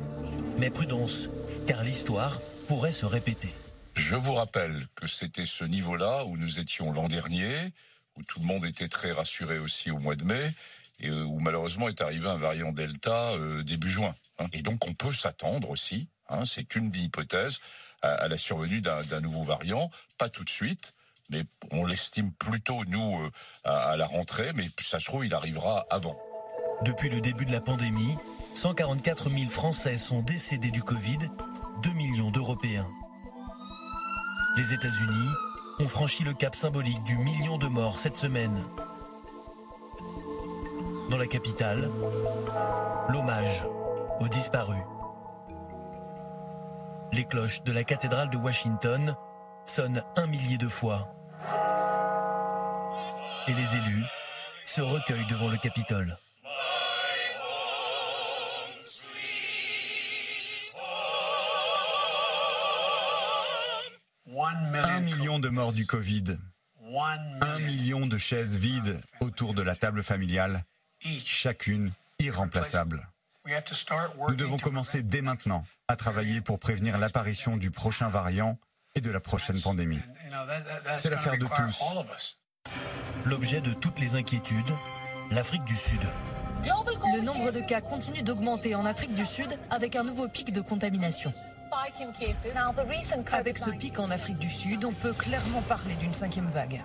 mais prudence, car l'histoire pourrait se répéter. Je vous rappelle que c'était ce niveau-là où nous étions l'an dernier, où tout le monde était très rassuré aussi au mois de mai, et euh, où malheureusement est arrivé un variant Delta euh, début juin. Hein. Et donc on peut s'attendre aussi, hein, c'est qu'une hypothèse, à, à, la survenue d'un nouveau variant, pas tout de suite, mais on l'estime plutôt, nous, euh, à, à la rentrée, mais ça se trouve, il arrivera avant. Depuis le début de la pandémie, 144 000 Français sont décédés du Covid, 2 millions d'Européens. Les États-Unis ont franchi le cap symbolique du million de morts cette semaine. Dans la capitale, l'hommage aux disparus. Les cloches de la cathédrale de Washington sonnent un millier de fois. Et les élus se recueillent devant le Capitole. Un million de morts du Covid. Un million de chaises vides autour de la table familiale, chacune irremplaçable. Nous devons commencer dès maintenant à travailler pour prévenir l'apparition du prochain variant et de la prochaine pandémie. C'est l'affaire de tous. L'objet de toutes les inquiétudes, l'Afrique du Sud. Le nombre de cas continue d'augmenter en Afrique du Sud avec un nouveau pic de contamination. Avec ce pic en Afrique du Sud, on peut clairement parler d'une cinquième vague.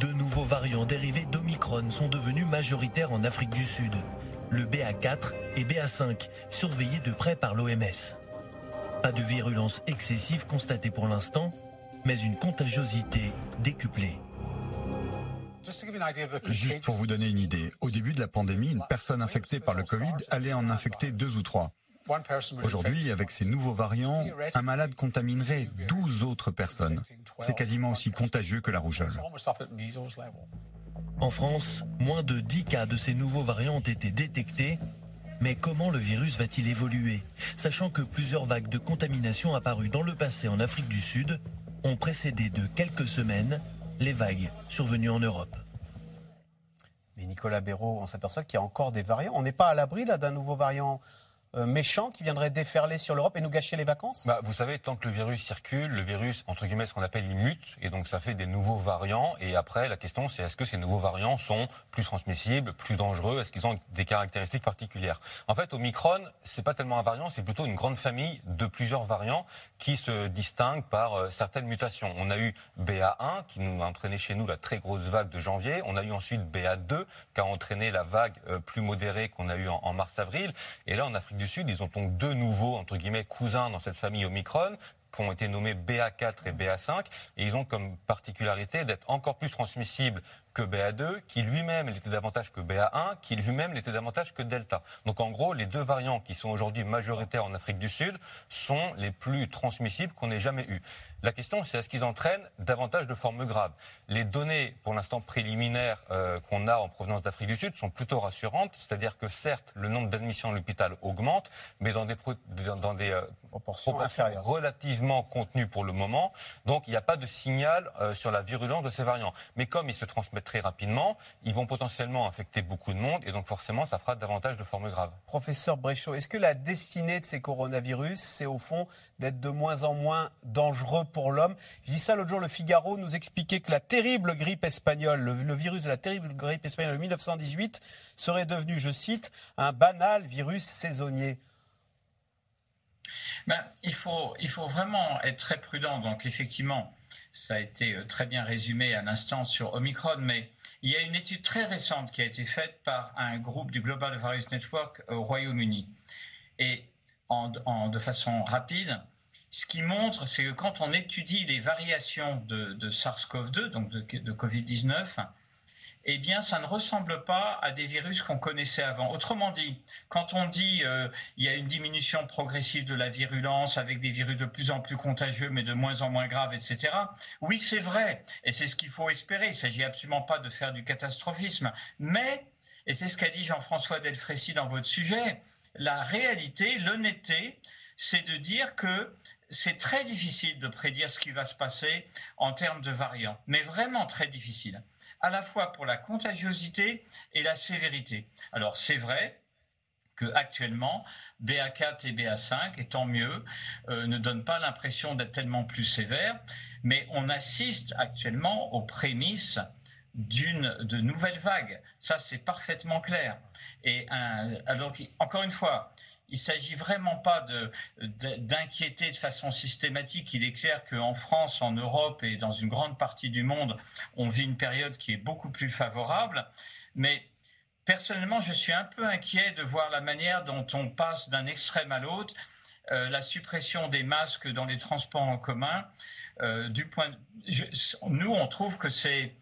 De nouveaux variants dérivés d'Omicron sont devenus majoritaires en Afrique du Sud. Le BA4 et BA5, surveillés de près par l'OMS. Pas de virulence excessive constatée pour l'instant, mais une contagiosité décuplée. Juste pour vous donner une idée, au début de la pandémie, une personne infectée par le Covid allait en infecter deux ou trois. Aujourd'hui, avec ces nouveaux variants, un malade contaminerait 12 autres personnes. C'est quasiment aussi contagieux que la rougeole. En France, moins de 10 cas de ces nouveaux variants ont été détectés. Mais comment le virus va-t-il évoluer? Sachant que plusieurs vagues de contamination apparues dans le passé en Afrique du Sud ont précédé de quelques semaines les vagues survenues en Europe. Mais Nicolas Béraud, on s'aperçoit qu'il y a encore des variants. On n'est pas à l'abri d'un nouveau variant euh, méchant qui viendrait déferler sur l'Europe et nous gâcher les vacances bah, Vous savez, tant que le virus circule, le virus, entre guillemets, ce qu'on appelle, il mute, et donc ça fait des nouveaux variants. Et après, la question, c'est est-ce que ces nouveaux variants sont plus transmissibles, plus dangereux Est-ce qu'ils ont des caractéristiques particulières? En fait, Omicron, c'est pas tellement un variant, c'est plutôt une grande famille de plusieurs variants qui se distinguent par euh, certaines mutations. On a eu BA1 qui nous a entraîné chez nous la très grosse vague de janvier. On a eu ensuite BA2 qui a entraîné la vague euh, plus modérée qu'on a eue en, mars-avril. Et là, en Afrique du Sud, ils ont donc deux nouveaux, entre guillemets, cousins dans cette famille Omicron qui ont été nommés BA4 et BA5 et ils ont comme particularité d'être encore plus transmissibles que BA2, qui lui-même l'était davantage que BA1, qui lui-même l'était davantage que Delta. Donc en gros, les deux variants qui sont aujourd'hui majoritaires en Afrique du Sud sont les plus transmissibles qu'on ait jamais eus. La question, c'est est-ce qu'ils entraînent davantage de formes graves? Les données, pour l'instant préliminaires, euh, qu'on a en provenance d'Afrique du Sud sont plutôt rassurantes, c'est-à-dire que certes, le nombre d'admissions à l'hôpital augmente, mais dans des, dans des euh, proportions, relativement contenues pour le moment. Donc il n'y a pas de signal euh, sur la virulence de ces variants. Mais comme ils se transmettent très rapidement, ils vont potentiellement infecter beaucoup de monde, et donc forcément, ça fera davantage de formes graves. Professeur Bréchot, est-ce que la destinée de ces coronavirus, c'est au fond d'être de moins en moins dangereux pour l'homme? Je dis ça l'autre jour, le Figaro nous expliquait que la terrible grippe espagnole, le, virus de la terrible grippe espagnole de 1918 serait devenu, je cite, un banal virus saisonnier. Ben, il, faut, il faut vraiment être très prudent. Donc effectivement, ça a été euh, très bien résumé à l'instant sur Omicron, mais il y a une étude très récente qui a été faite par un groupe du Global Virus Network au Royaume-Uni. Et de façon rapide, ce qui montre, c'est que quand on étudie les variations de, SARS-CoV-2, donc de, Covid-19, eh bien, ça ne ressemble pas à des virus qu'on connaissait avant. Autrement dit, quand on dit euh, il y a une diminution progressive de la virulence avec des virus de plus en plus contagieux mais de moins en moins graves, etc., oui, c'est vrai. Et c'est ce qu'il faut espérer. Il ne s'agit absolument pas de faire du catastrophisme. Mais, et c'est ce qu'a dit Jean-François Delfrécy dans votre sujet, la réalité, l'honnêteté, c'est de dire que c'est très difficile de prédire ce qui va se passer en termes de variants, mais vraiment très difficile, à la fois pour la contagiosité et la sévérité. Alors c'est vrai, que actuellement BA4 et BA5, et tant mieux, euh, ne donnent pas l'impression d'être tellement plus sévères, mais on assiste actuellement aux prémices d'une de nouvelles vagues. Ça, c'est parfaitement clair. Et alors, encore une fois, il ne s'agit vraiment pas d'inquiéter de, façon systématique. Il est clair qu'en France, en Europe et dans une grande partie du monde, on vit une période qui est beaucoup plus favorable. Mais personnellement, je suis un peu inquiet de voir la manière dont on passe d'un extrême à l'autre. Euh, la suppression des masques dans les transports en commun, euh, nous on trouve que c'est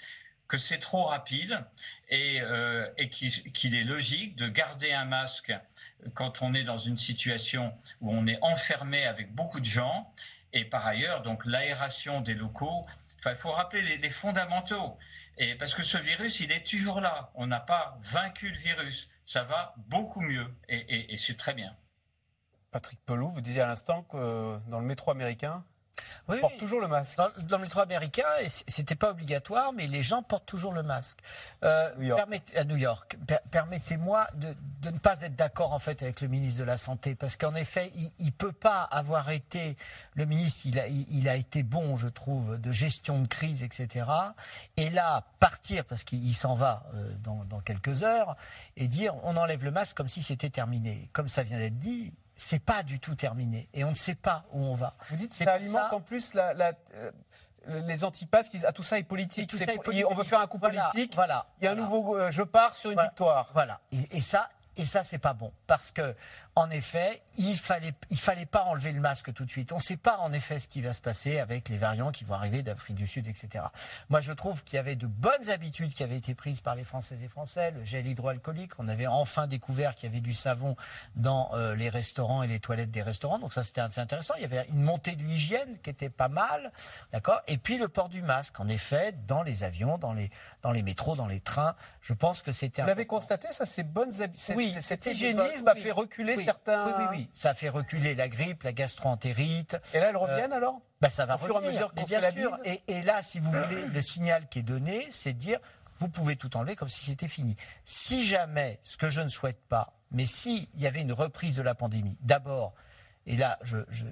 que c'est trop rapide et, euh, qu'il est logique de garder un masque quand on est dans une situation où on est enfermé avec beaucoup de gens. Et par ailleurs, donc l'aération des locaux. il faut rappeler les, fondamentaux. Et parce que ce virus, il est toujours là. On n'a pas vaincu le virus. Ça va beaucoup mieux. Et, et c'est très bien. Patrick Pelou, vous disiez à l'instant que dans le métro américain, oui, portent toujours le masque. Dans, le métro américain, c'était pas obligatoire, mais les gens portent toujours le masque. Euh, à New York. permettez-moi de, ne pas être d'accord en fait avec le ministre de la Santé, parce qu'en effet, il, ne peut pas avoir été le ministre. Il a, il, a été bon, je trouve, de gestion de crise, etc. Et là, partir parce qu'il s'en va euh, dans, dans quelques heures et dire on enlève le masque comme si c'était terminé. Comme ça vient d'être dit, c'est pas du tout terminé et on ne sait pas où on va. Vous dites que ça alimente en plus la, euh, les antipasses, qui, ah, tout ça est politique. On veut faire un coup politique. Voilà. Il y a un nouveau. Euh, je pars sur une victoire. Voilà. et ça, et ça, c'est pas bon. Parce que, en effet, il fallait, il fallait pas enlever le masque tout de suite. On ne sait pas, en effet, ce qui va se passer avec les variants qui vont arriver d'Afrique du Sud, etc. Moi, je trouve qu'il y avait de bonnes habitudes qui avaient été prises par les Français et Français. Le gel hydroalcoolique. On avait enfin découvert qu'il y avait du savon dans euh, les restaurants et les toilettes des restaurants. Donc ça, c'était assez intéressant. Il y avait une montée de l'hygiène qui était pas mal. D'accord? Et puis, le port du masque. En effet, dans les avions, dans les, dans les métros, dans les trains. Je pense que c'était. Vous l'avez constaté, ça, ces bonnes habitudes. Oui, cet hygiénisme a fait reculer certains. Oui, oui, oui. Ça a fait reculer la grippe, la gastroentérite. Et là, elles reviennent euh, alors bah, Ça va revenir. bien sûr. Et, et, là, si vous voulez, le signal qui est donné, c'est de dire vous pouvez tout enlever comme si c'était fini. Si jamais, ce que je ne souhaite pas, mais s'il y avait une reprise de la pandémie, d'abord, et là, je, je,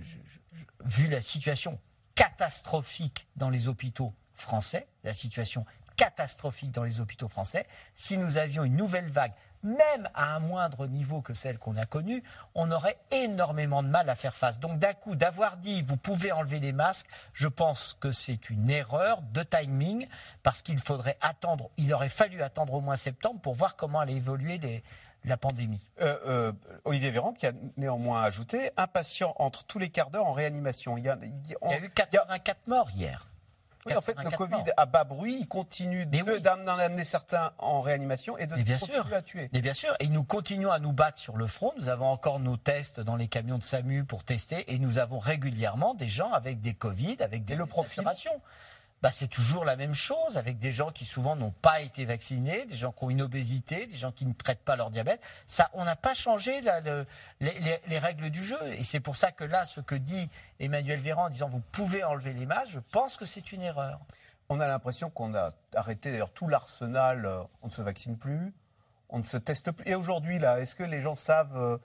vu la situation catastrophique dans les hôpitaux français, la situation catastrophique dans les hôpitaux français, si nous avions une nouvelle vague même à un moindre niveau que celle qu'on a connue, on aurait énormément de mal à faire face. Donc d'un coup, d'avoir dit vous pouvez enlever les masques, je pense que c'est une erreur de timing parce qu'il faudrait attendre, il aurait fallu attendre au moins septembre pour voir comment allait évoluer la pandémie. Euh, euh, Olivier Véran qui a néanmoins ajouté un patient entre tous les quarts d'heure en réanimation. Il y a, eu 84 morts hier. Oui, en fait, le Covid à bas bruit, il continue d'en amener certains en réanimation et de bien continuer sûr. à tuer. Et bien sûr, et nous continuons à nous battre sur le front. Nous avons encore nos tests dans les camions de SAMU pour tester, et nous avons régulièrement des gens avec des Covid, avec des le profil bah, c'est toujours la même chose avec des gens qui souvent n'ont pas été vaccinés, des gens qui ont une obésité, des gens qui ne traitent pas leur diabète. Ça, on n'a pas changé les, règles du jeu. Et c'est pour ça que là, ce que dit Emmanuel Véran en disant vous pouvez enlever les masques, je pense que c'est une erreur. On a l'impression qu'on a arrêté d'ailleurs tout l'arsenal. euh, On ne se vaccine plus, on ne se teste plus. Et aujourd'hui, là, est-ce que les gens savent euh,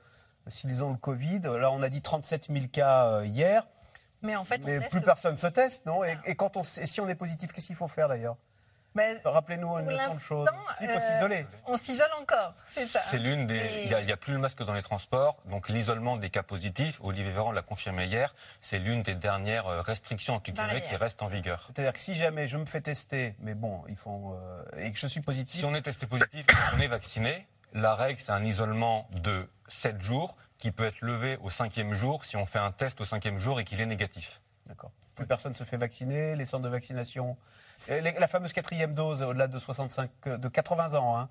s'ils ont le Covid? Là, on a dit 37 000 cas euh, hier. Mais en fait, on Mais teste plus personne se teste, non? Et, et quand on, et si on est positif, qu'est-ce qu'il faut faire d'ailleurs? Rappelez-nous une leçon de choses. Il faut euh, s'isoler. On s'isole encore, c'est ça. C'est l'une des. Et- Il n'y a, il y a plus le masque dans les transports, donc l'isolement des cas positifs. Olivier Véran l'a confirmé hier. C'est l'une des dernières euh, restrictions qui reste en vigueur. C'est-à-dire que si jamais je me fais tester, mais bon, ils font euh, et que je suis positif. Si on est testé positif et qu'on est vacciné, la règle c'est un isolement de 7 jours qui peut être levé au cinquième jour si on fait un test au cinquième jour et qu'il est négatif. D'accord. Plus personne se fait vacciner, les centres de vaccination. La fameuse quatrième dose au-delà de 65, euh, de 80 ans. Hein.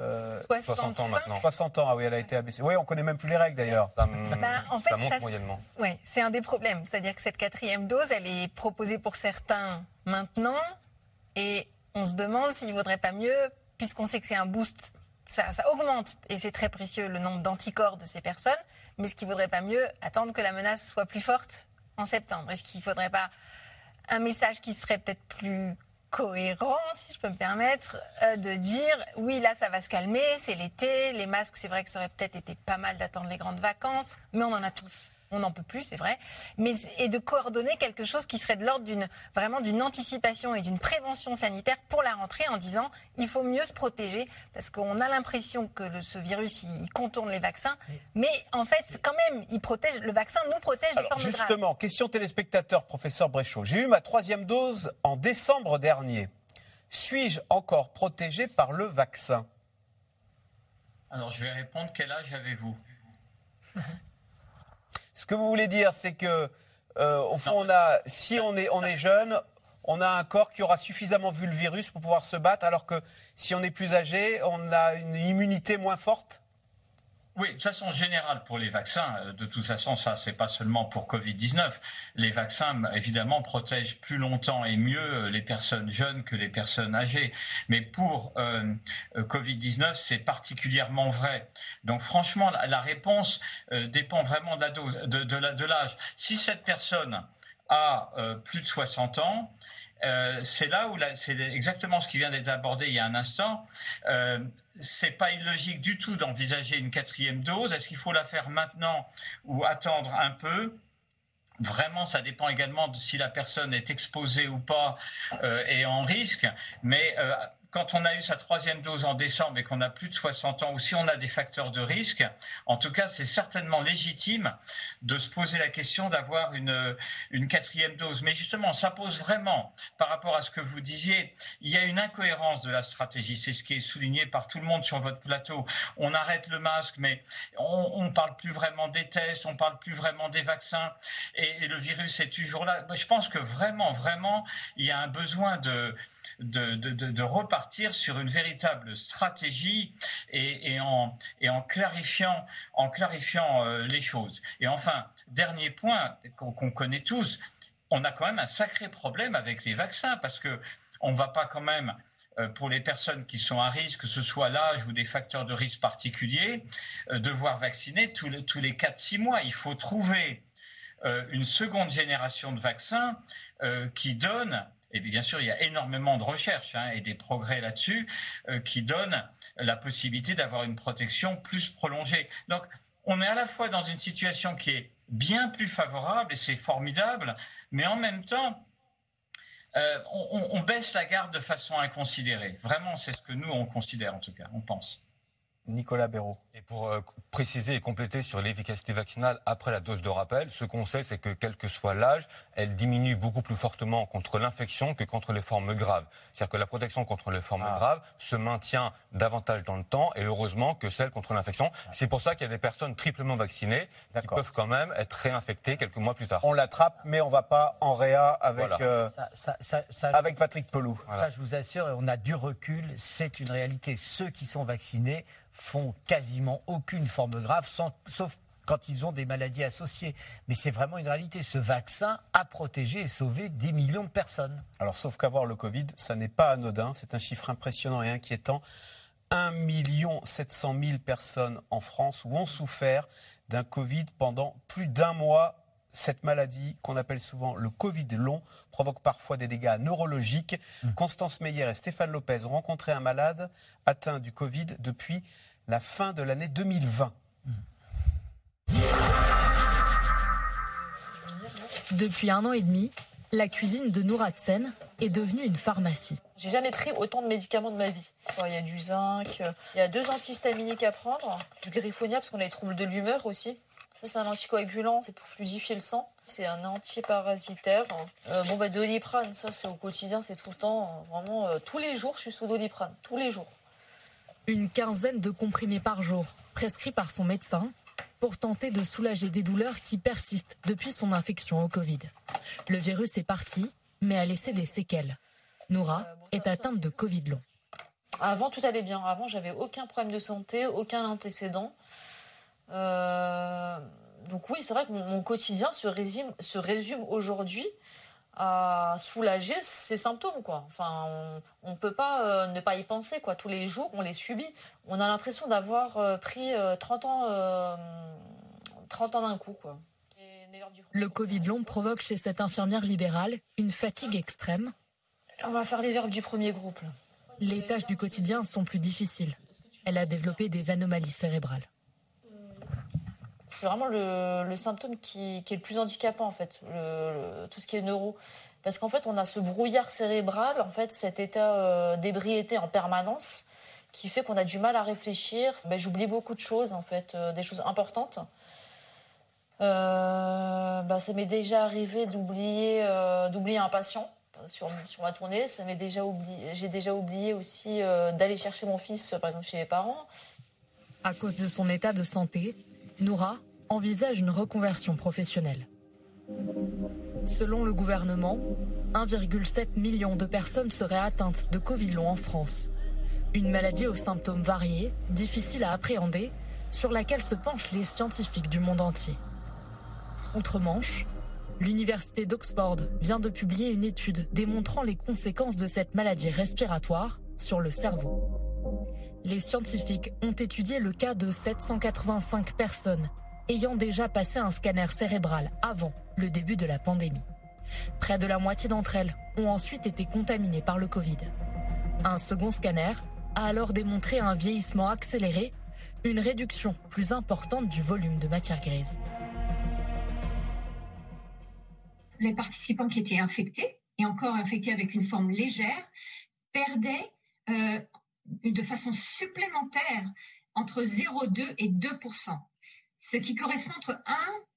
Euh, 60 ans maintenant. 60 ans, ah oui, elle a été abaissée. Oui, on connaît même plus les règles d'ailleurs. Ça, en fait, ça monte ça, moyennement. Ouais, c'est un des problèmes. C'est-à-dire que cette quatrième dose, elle est proposée pour certains maintenant, et on se demande s'il ne vaudrait pas mieux, puisqu'on sait que c'est un boost, ça, augmente, et c'est très précieux le nombre d'anticorps de ces personnes, mais est-ce qu'il ne vaudrait pas mieux attendre que la menace soit plus forte en septembre Est-ce qu'il ne faudrait pas un message qui serait peut-être plus cohérent, si je peux me permettre, euh, de dire oui, là, ça va se calmer, c'est l'été, les masques, c'est vrai que ça aurait peut-être été pas mal d'attendre les grandes vacances, mais on en a tous. On n'en peut plus, c'est vrai. Mais, et de coordonner quelque chose qui serait de l'ordre d'une, vraiment d'une anticipation et d'une prévention sanitaire pour la rentrée en disant il faut mieux se protéger parce qu'on a l'impression que le- ce virus, il contourne les vaccins. Mais en fait, quand même, il protège, le vaccin nous protège des Alors graves. justement, question téléspectateur, professeur Bréchot. J'ai eu ma troisième dose en décembre dernier. Suis-je encore protégé par le vaccin? Alors je vais répondre quel âge avez-vous? (laughs) Ce que vous voulez dire, c'est que, euh, au fond, on a, si on est, on est jeune, on a un corps qui aura suffisamment vu le virus pour pouvoir se battre, alors que si on est plus âgé, on a une immunité moins forte Oui, de façon générale pour les vaccins, euh, de toute façon, ça, c'est pas seulement pour Covid-19. Les vaccins, évidemment, protègent plus longtemps et mieux euh, les personnes jeunes que les personnes âgées. Mais pour euh, euh, Covid-19, c'est particulièrement vrai. Donc, franchement, la, réponse dépend vraiment de l'âge. Si cette personne a plus de 60 ans, euh, c'est là où c'est exactement ce qui vient d'être abordé il y a un instant. Euh, c'est pas illogique du tout d'envisager une quatrième dose. Est-ce qu'il faut la faire maintenant ou attendre un peu? Vraiment, ça dépend également de si la personne est exposée ou pas euh, et en risque. Mais euh, quand on a eu sa troisième dose en décembre et qu'on a plus de 60 ans ou si on a des facteurs de risque, en tout cas, c'est certainement légitime de se poser la question d'avoir une, quatrième dose. Mais justement, ça pose vraiment, par rapport à ce que vous disiez, il y a une incohérence de la stratégie. C'est ce qui est souligné par tout le monde sur votre plateau. On arrête le masque, mais on ne parle plus vraiment des tests, on parle plus vraiment des vaccins, et, le virus est toujours là. Je pense que vraiment, vraiment, il y a un besoin de repartir sur une véritable stratégie et, en, clarifiant, euh, les choses. Et enfin, dernier point qu'on connaît tous, on a quand même un sacré problème avec les vaccins parce que on ne va pas quand même euh, pour les personnes qui sont à risque, que ce soit l'âge ou des facteurs de risque particuliers, euh, devoir vacciner tous les, tous les 4-6 mois. Il faut trouver une seconde génération de vaccins qui donne, et bien sûr il y a énormément de recherches hein, et des progrès là-dessus, euh, qui donnent la possibilité d'avoir une protection plus prolongée. Donc on est à la fois dans une situation qui est bien plus favorable, et c'est formidable, mais en même temps, euh, on, baisse la garde de façon inconsidérée. Vraiment, c'est ce que nous, on considère en tout cas, on pense. Nicolas Béraud. Et pour euh, préciser et compléter sur l'efficacité vaccinale après la dose de rappel, ce qu'on sait, c'est que quel que soit l'âge, elle diminue beaucoup plus fortement contre l'infection que contre les formes graves. C'est-à-dire que la protection contre les formes Ah. graves se maintient davantage dans le temps et heureusement que celle contre l'infection. C'est pour ça qu'il y a des personnes triplement vaccinées qui peuvent quand même être réinfectées quelques mois plus tard. On l'attrape, mais on va pas en réa avec, Voilà. euh, Ça- ça- ça- ça- avec Patrick Pelou. Ça, je vous assure, on a du recul, c'est une réalité. Ceux qui sont vaccinés font quasiment aucune forme grave, sans- sauf quand ils ont des maladies associées. Mais c'est vraiment une réalité. Ce vaccin a protégé et sauvé des millions de personnes. Alors, sauf qu'avoir le Covid, ça n'est pas anodin. C'est un chiffre impressionnant et inquiétant. 1 700 000 personnes en France où ont souffert d'un Covid pendant plus d'un mois. Cette maladie, qu'on appelle souvent le Covid long, provoque parfois des dégâts neurologiques. Constance Meyer et Stéphane Lopez ont rencontré un malade atteint du Covid depuis la fin de l'année 2020. Depuis un an et demi, la cuisine de Nourat Sen est devenue une pharmacie. J'ai jamais pris autant de médicaments de ma vie. Il y a du zinc, il y a deux antihistaminiques à prendre, du griffonia parce qu'on a les troubles de l'humeur aussi. Ça, c'est un anticoagulant, c'est pour fluidifier le sang. C'est un antiparasitaire. Euh, bon, bah, doliprane, ça, c'est au quotidien, c'est tout le temps. euh, Vraiment, euh, tous les jours, je suis sous doliprane. Tous les jours. Une quinzaine de comprimés par jour, prescrits par son médecin, pour tenter de soulager des douleurs qui persistent depuis son infection au Covid. Le virus est parti, mais a laissé des séquelles. Noura est atteinte de Covid long. Avant, tout allait bien. Avant, j'avais aucun problème de santé, aucun antécédent. Euh, donc oui, c'est vrai que mon, mon quotidien se résume, se résume aujourd'hui à soulager ces symptômes. Quoi. Enfin, on ne peut pas euh, ne pas y penser. Quoi. Tous les jours, on les subit. On a l'impression d'avoir euh, pris euh, 30 ans, euh, 30 ans d'un coup. Quoi. Le Covid long provoque chez cette infirmière libérale une fatigue extrême. On va faire les verbes du premier groupe. là. Les tâches du quotidien sont plus difficiles. Elle a développé des anomalies cérébrales. C'est vraiment le, symptôme qui, est le plus handicapant en fait, tout ce qui est neuro. Parce qu'en fait, on a ce brouillard cérébral, en fait, cet état euh, d'ébriété en permanence, qui fait qu'on a du mal à réfléchir. Ben, J'oublie beaucoup de choses, en fait, euh, des choses importantes. Euh, ben, ça m'est déjà arrivé d'oublier un patient sur, sur ma tournée. Déjà. J'ai déjà oublié aussi d'aller chercher mon fils, par exemple, chez les parents. À cause de son état de santé, Noura envisage une reconversion professionnelle. Selon le gouvernement, 1,7 million de personnes seraient atteintes de Covid long en France. Une maladie aux symptômes variés, difficile à appréhender, sur laquelle se penchent les scientifiques du monde entier. Outre-Manche, l'université d'Oxford vient de publier une étude démontrant les conséquences de cette maladie respiratoire sur le cerveau. Les scientifiques ont étudié le cas de 785 personnes ayant déjà passé un scanner cérébral avant le début de la pandémie. Près de la moitié d'entre elles ont ensuite été contaminées par le Covid. Un second scanner a alors démontré un vieillissement accéléré, une réduction plus importante du volume de matière grise. les participants qui étaient infectés, et encore infectés avec une forme légère, perdaient euh, de façon supplémentaire entre 0,2 et 2 ce qui correspond entre 1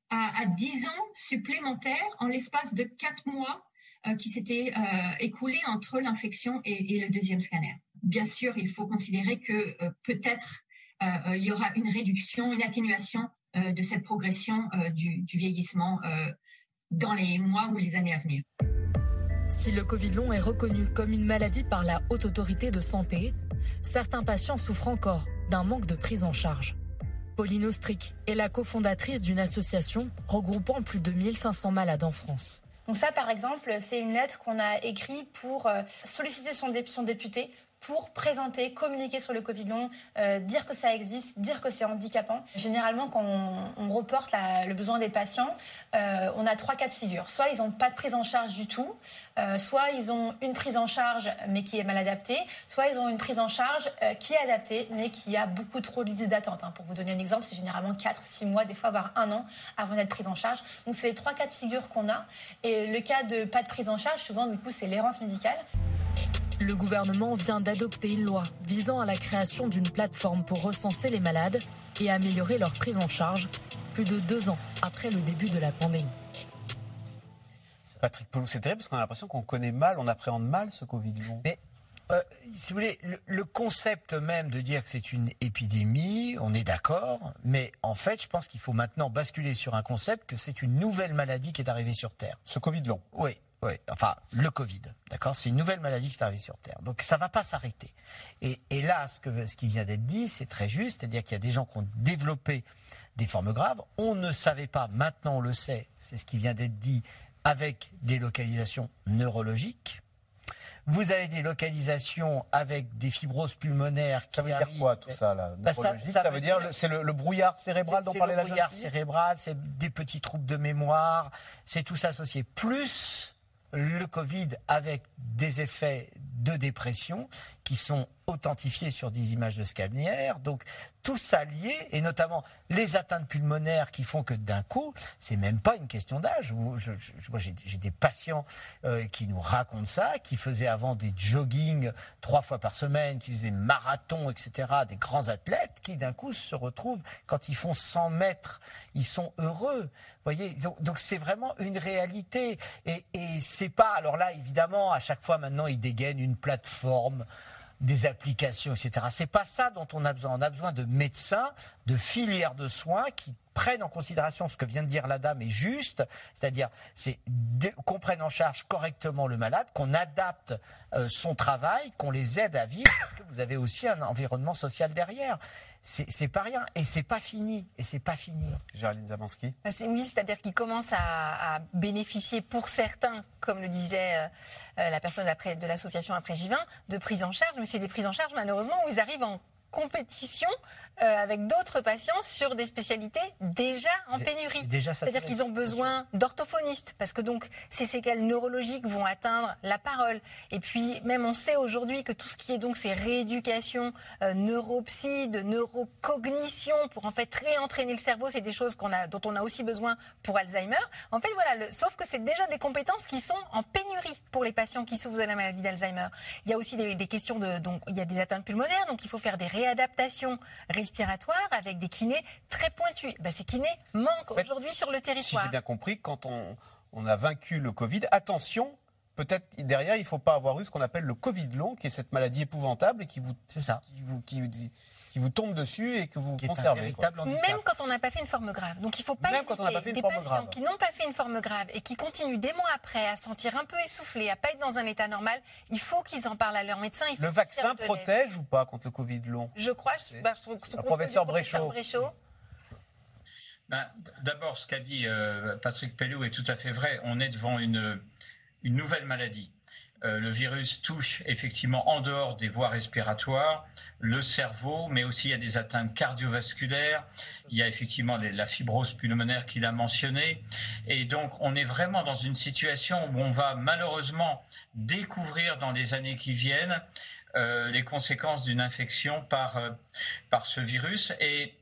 à, à 10 ans supplémentaires en l'espace de 4 mois euh, qui s'étaient euh, écoulés entre l'infection et, le deuxième scanner. Bien sûr, il faut considérer que euh, peut-être il y aura une réduction, une atténuation de cette progression du, vieillissement dans les mois ou les années à venir. Si le Covid long est reconnu comme une maladie par la Haute Autorité de Santé, certains patients souffrent encore d'un manque de prise en charge. Pauline Ostric est la cofondatrice d'une association regroupant plus de 1500 malades en France. Donc ça, par exemple, c'est une lettre qu'on a écrite pour euh, solliciter son, dé- son député pour présenter, communiquer sur le Covid long, euh, dire que ça existe, dire que c'est handicapant. Généralement, quand on, reporte le besoin des patients, euh, on a trois cas de figure. Soit ils n'ont pas de prise en charge du tout, euh, soit ils ont une prise en charge mais qui est mal adaptée, soit ils ont une prise en charge euh, qui est adaptée mais qui a beaucoup trop de listes d'attente. hein. Pour vous donner un exemple, c'est généralement 4, 6 mois, des fois voire un an avant d'être prise en charge. Donc c'est les trois cas de figure qu'on a. Et le cas de pas de prise en charge, souvent du coup c'est l'errance médicale. Le gouvernement vient d'adopter une loi visant à la création d'une plateforme pour recenser les malades et améliorer leur prise en charge plus de deux ans après le début de la pandémie. Patrick Pelou, c'est terrible parce qu'on a l'impression qu'on connaît mal, on appréhende mal ce Covid long. Mais euh, si vous voulez, le, le, concept même de dire que c'est une épidémie, on est d'accord, mais en fait, je pense qu'il faut maintenant basculer sur un concept que c'est une nouvelle maladie qui est arrivée sur Terre. Ce Covid long Oui. Oui, enfin, le Covid, d'accord C'est une nouvelle maladie qui est arrivée sur Terre. Donc, ça ne va pas s'arrêter. Et, et, là, ce, que, ce qui vient d'être dit, c'est très juste, c'est-à-dire qu'il y a des gens qui ont développé des formes graves. On ne savait pas, maintenant on le sait, c'est ce qui vient d'être dit, avec des localisations neurologiques. Vous avez des localisations avec des fibroses pulmonaires. Qui ça veut dire quoi tout ça là bah ça, ça, ça, veut dire, dire c'est le, le, brouillard cérébral dont parlait la Le brouillard cérébral, c'est des petits troubles de mémoire, c'est tout ça associé. Plus le Covid avec des effets de dépression qui sont authentifiés sur des images de scanner. Donc tout ça lié, et notamment les atteintes pulmonaires qui font que d'un coup, c'est même pas une question d'âge. Moi, j'ai des patients euh, qui nous racontent ça, qui faisaient avant des jogging trois fois par semaine, qui faisaient des marathons, etc., des grands athlètes, qui d'un coup se retrouvent, quand ils font 100 mètres, ils sont heureux. Voyez, donc c'est vraiment une réalité. Et, et c'est pas, alors là, évidemment, à chaque fois maintenant, ils dégainent une plateforme des applications, etc. C'est pas ça dont on a besoin. On a besoin de médecins, de filières de soins qui prennent en considération ce que vient de dire la dame est juste, c'est-à-dire c'est qu'on prenne en charge correctement le malade, qu'on adapte euh, son travail, qu'on les aide à vivre, parce que vous avez aussi un environnement social derrière. C'est pas rien et c'est pas fini et c'est pas fini. Géraldine Zabanski. Bah, oui, c'est-à-dire qu'ils commencent à, bénéficier pour certains, comme le disait euh, la personne de l'association après J20, de prise en charge, mais c'est des prises en charge malheureusement où ils arrivent en compétition euh, avec d'autres patients sur des spécialités déjà en pénurie. C'est-à-dire qu'ils ont besoin d'orthophonistes parce que donc ces séquelles neurologiques vont atteindre la parole. Et puis même on sait aujourd'hui que tout ce qui est donc ces rééducations euh, neuropsy, de neurocognition pour en fait réentraîner le cerveau, c'est des choses qu'on a dont on a aussi besoin pour Alzheimer. En fait voilà, le, sauf que c'est déjà des compétences qui sont en pénurie pour les patients qui souffrent de la maladie d'Alzheimer. Il y a aussi des, des, questions de donc il y a des atteintes pulmonaires donc il faut faire des réadaptations respiratoire avec des kinés très pointus. Ben, ces kinés manquent aujourd'hui sur le territoire. Si j'ai bien compris, quand on, on a vaincu le Covid, attention, peut-être derrière, il ne faut pas avoir eu ce qu'on appelle le Covid long, qui est cette maladie épouvantable et qui vous, c'est ça, qui vous, qui, qui vous tombe dessus et que vous conservez. Même quand on n'a pas fait une forme grave. Donc il ne faut pas Même quand on n'a pas fait une des forme patients grave. qui n'ont pas fait une forme grave et qui continuent des mois après à sentir un peu essoufflés, à pas être dans un état normal, il faut qu'ils en parlent à leur médecin. Il faut le vaccin protège ou pas contre le Covid long Je crois. Je, bah, je, le professeur Bréchaud. Ben, D'abord, ce qu'a dit euh, Patrick Pellou est tout à fait vrai. On est devant une, une nouvelle maladie. Euh, le virus touche effectivement en dehors des voies respiratoires le cerveau, mais aussi il y a des atteintes cardiovasculaires, il y a effectivement la fibrose pulmonaire qu'il a mentionné. Et donc on est vraiment dans une situation où on va malheureusement découvrir dans les années qui viennent euh, les conséquences d'une infection par, euh, par ce virus. Et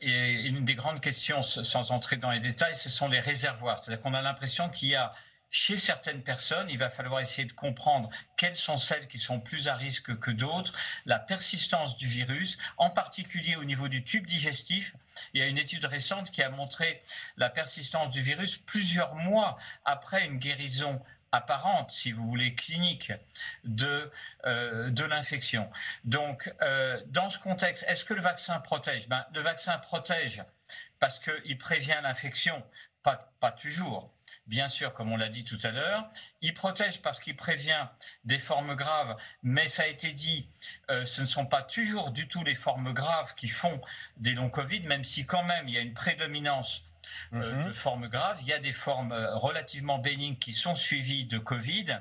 et une des grandes questions, sans entrer dans les détails, ce sont les réservoirs. C'est-à-dire qu'on a l'impression qu'il y a chez certaines personnes, il va falloir essayer de comprendre quelles sont celles qui sont plus à risque que d'autres, la persistance du virus, en particulier au niveau du tube digestif. Il y a une étude récente qui a montré la persistance du virus plusieurs mois après une guérison apparente, si vous voulez, clinique de, euh, de l'infection. Donc, euh, dans ce contexte, est-ce que le vaccin protège? Ben, Le vaccin protège parce qu'il prévient l'infection, pas, pas toujours bien sûr, comme on l'a dit tout à l'heure. Il protège parce qu'il prévient des formes graves, mais ça a été dit, euh, ce ne sont pas toujours du tout les formes graves qui font des longs Covid, même si quand même il y a une prédominance euh, Mhm. de formes graves. Il y a des formes euh, relativement bénignes qui sont suivies de Covid.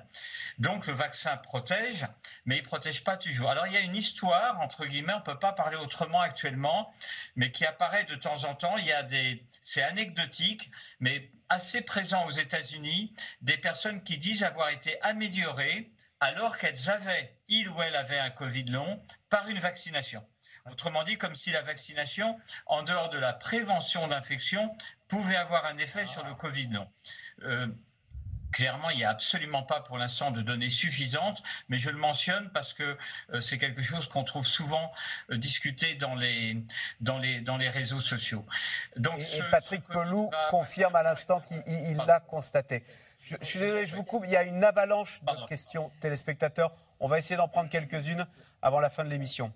Donc le vaccin protège, mais il protège pas toujours. Alors il y a une histoire, entre guillemets, on peut pas parler autrement actuellement, mais qui apparaît de temps en temps. Il y a des, c'est anecdotique, mais assez présent aux États-Unis, des personnes qui disent avoir été améliorées alors qu'elles avaient, il ou elle avait un Covid long, par une vaccination. Autrement dit, comme si la vaccination, en dehors de la prévention d'infection, pouvait avoir un effet sur le Covid long. Euh, clairement, il n'y a absolument pas pour l'instant de données suffisantes, mais je le mentionne parce que c'est quelque chose qu'on trouve souvent discuté dans les, dans, les, dans les réseaux sociaux. Donc, et, Patrick Pelou confirme à l'instant qu'il l'a constaté. Je, je, suis désolé, je vous coupe. Il y a une avalanche de questions téléspectateurs. On va essayer d'en prendre quelques-unes avant la fin de l'émission.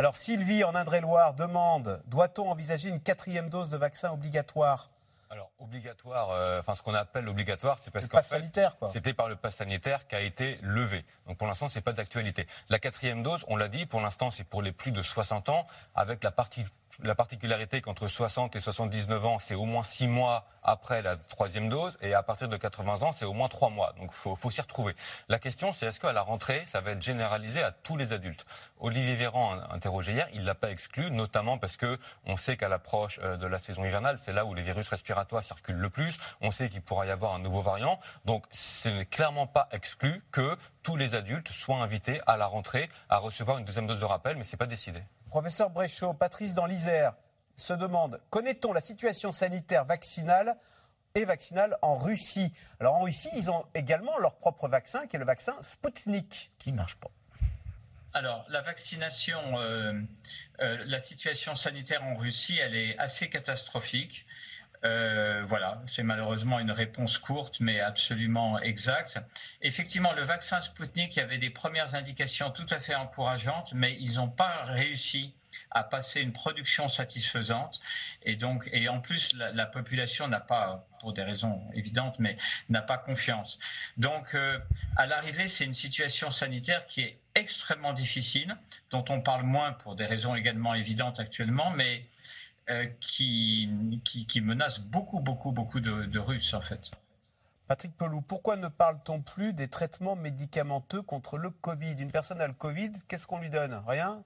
Alors Sylvie en Indre-et-Loire demande doit-on envisager une quatrième dose de vaccin obligatoire? Alors obligatoire, euh, enfin ce qu'on appelle obligatoire, c'est parce qu'en fait, c'était par le pass sanitaire qui a été levé. Donc pour l'instant, c'est pas d'actualité. La quatrième dose, on l'a dit, pour l'instant, c'est pour les plus de 60 ans, avec la partie la particularité qu'entre 60 et 79 ans, c'est au moins 6 mois après la troisième dose, et à partir de 80 ans, c'est au moins 3 mois. Donc il faut, s'y retrouver. La question, c'est est-ce qu'à la rentrée, ça va être généralisé à tous les adultes? Olivier Véran, interrogé hier, il l'a pas exclu, notamment parce que on sait qu'à l'approche euh, de la saison hivernale, c'est là où les virus respiratoires circulent le plus. On sait qu'il pourra y avoir un nouveau variant. Donc ce n'est clairement pas exclu que tous les adultes soient invités à la rentrée à recevoir une deuxième dose de rappel, mais c'est pas décidé. Professeur Bréchot, Patrice dans l'Isère se demande connaît-on la situation sanitaire vaccinale et vaccinale en Russie? Alors en Russie, ils ont également leur propre vaccin, qui est le vaccin Sputnik, qui ne marche pas. Alors, la vaccination, euh, euh, la situation sanitaire en Russie, elle est assez catastrophique. Euh, voilà, c'est malheureusement une réponse courte, mais absolument exacte. Effectivement, le vaccin Sputnik, avait des premières indications tout à fait encourageantes, mais ils n'ont pas réussi à passer une production satisfaisante. Et donc, et en plus, la, population n'a pas, pour des raisons évidentes, mais n'a pas confiance. Donc, euh, à l'arrivée, c'est une situation sanitaire qui est extrêmement difficile, dont on parle moins pour des raisons également évidentes actuellement, mais euh, qui, qui, menace beaucoup, beaucoup, beaucoup de, Russes, en fait. Patrick Pelou, pourquoi ne parle-t-on plus des traitements médicamenteux contre le Covid? Une personne a le Covid, qu'est-ce qu'on lui donne? Rien?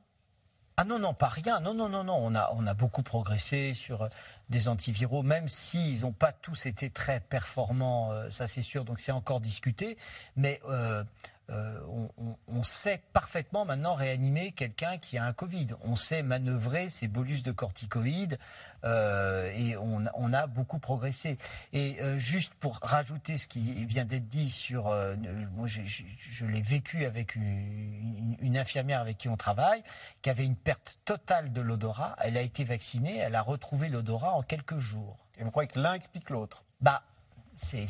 Ah non, non, pas rien. Non, non, non, non. On a, on a beaucoup progressé sur euh, des antiviraux, même s'ils n'ont pas tous été très performants, euh, ça c'est sûr, donc c'est encore discuté. Mais euh, on, sait parfaitement maintenant réanimer quelqu'un qui a un Covid. On sait manœuvrer ces bolus de corticoïdes euh, et on, a beaucoup progressé. Et euh, juste pour rajouter ce qui vient d'être dit sur, moi je, l'ai vécu avec une, infirmière avec qui on travaille, qui avait une perte totale de l'odorat. Elle a été vaccinée, elle a retrouvé l'odorat en quelques jours. Et vous croyez que l'un explique l'autre? Bah c'est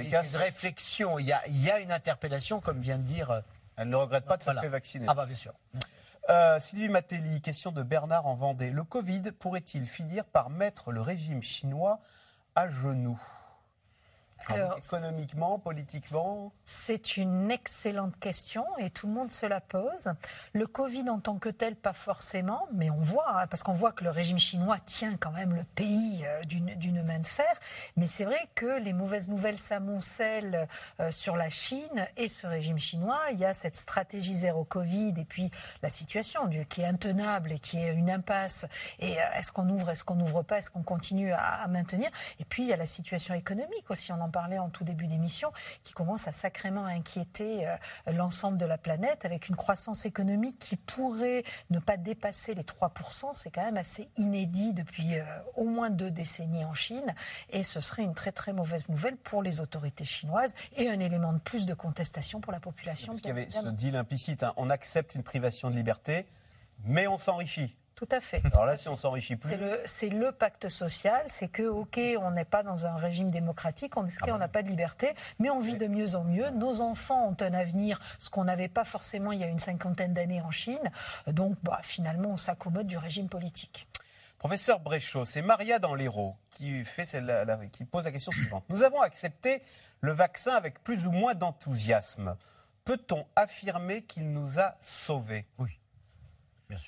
une réflexion. Il y, a, il y, a, une interpellation, comme vient de dire. Euh, Elle ne regrette pas de s'être fait vacciner. Ah bah bien sûr. Euh, Sylvie Matelli, question de Bernard en Vendée. Le Covid pourrait-il finir par mettre le régime chinois à genoux? Économiquement, politiquement C'est une excellente question et tout le monde se la pose. Le Covid en tant que tel, pas forcément, mais on voit, hein, parce qu'on voit que le régime chinois tient quand même le pays euh, d'une main de fer. Mais c'est vrai que les mauvaises nouvelles s'amoncellent euh, sur la Chine et ce régime chinois. Il y a cette stratégie zéro Covid et puis la situation qui est intenable et qui est une impasse. Et euh, est-ce qu'on ouvre, est-ce qu'on n'ouvre pas, est-ce qu'on continue à, maintenir? Et puis il y a la situation économique aussi. On en parlait en tout début d'émission, qui commence à sacrément inquiéter euh, l'ensemble de la planète, avec une croissance économique qui pourrait ne pas dépasser les 3%. C'est quand même assez inédit depuis euh, au moins deux décennies en Chine. Et ce serait une très très mauvaise nouvelle pour les autorités chinoises et un élément de plus de contestation pour la population. Parce qu'il y avait ce deal implicite, hein. on accepte une privation de liberté, mais on s'enrichit. Tout à fait. Alors là, si on s'enrichit plus. C'est le, pacte social, c'est que, OK, on n'est pas dans un régime démocratique, on ah n'a pas de liberté, mais on vit de mieux en mieux. Nos enfants ont un avenir, ce qu'on n'avait pas forcément il y a une cinquantaine d'années en Chine. Donc, bah, finalement, on s'accommode du régime politique. Professeur Bréchot, c'est Maria dans l'Hérault qui, fait qui pose la question suivante. Nous avons accepté le vaccin avec plus ou moins d'enthousiasme. Peut-on affirmer qu'il nous a sauvés? Oui.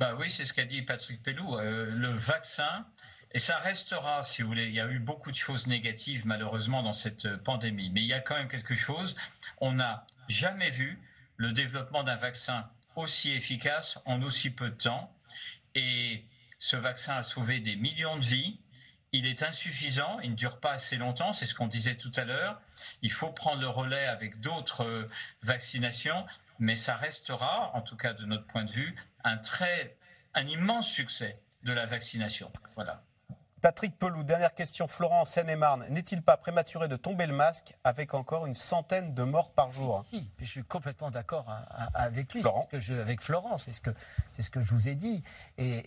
Bah oui, c'est ce qu'a dit Patrick Pellou. Euh, le vaccin, et ça restera, si vous voulez, il y a eu beaucoup de choses négatives malheureusement dans cette euh, pandémie, mais il y a quand même quelque chose. On n'a jamais vu le développement d'un vaccin aussi efficace en aussi peu de temps. Et ce vaccin a sauvé des millions de vies. Il est insuffisant, il ne dure pas assez longtemps, c'est ce qu'on disait tout à l'heure. Il faut prendre le relais avec d'autres euh, vaccinations mais ça restera, en tout cas de notre point de vue, un très, un immense succès de la vaccination. Voilà. Patrick Pelou, dernière question. Florent, Seine-et-Marne, n'est-il pas prématuré de tomber le masque avec encore une centaine de morts par jour si, je suis complètement d'accord avec lui, Florent. Que je, avec Florent, c'est ce, que, ce que je vous ai dit. Et,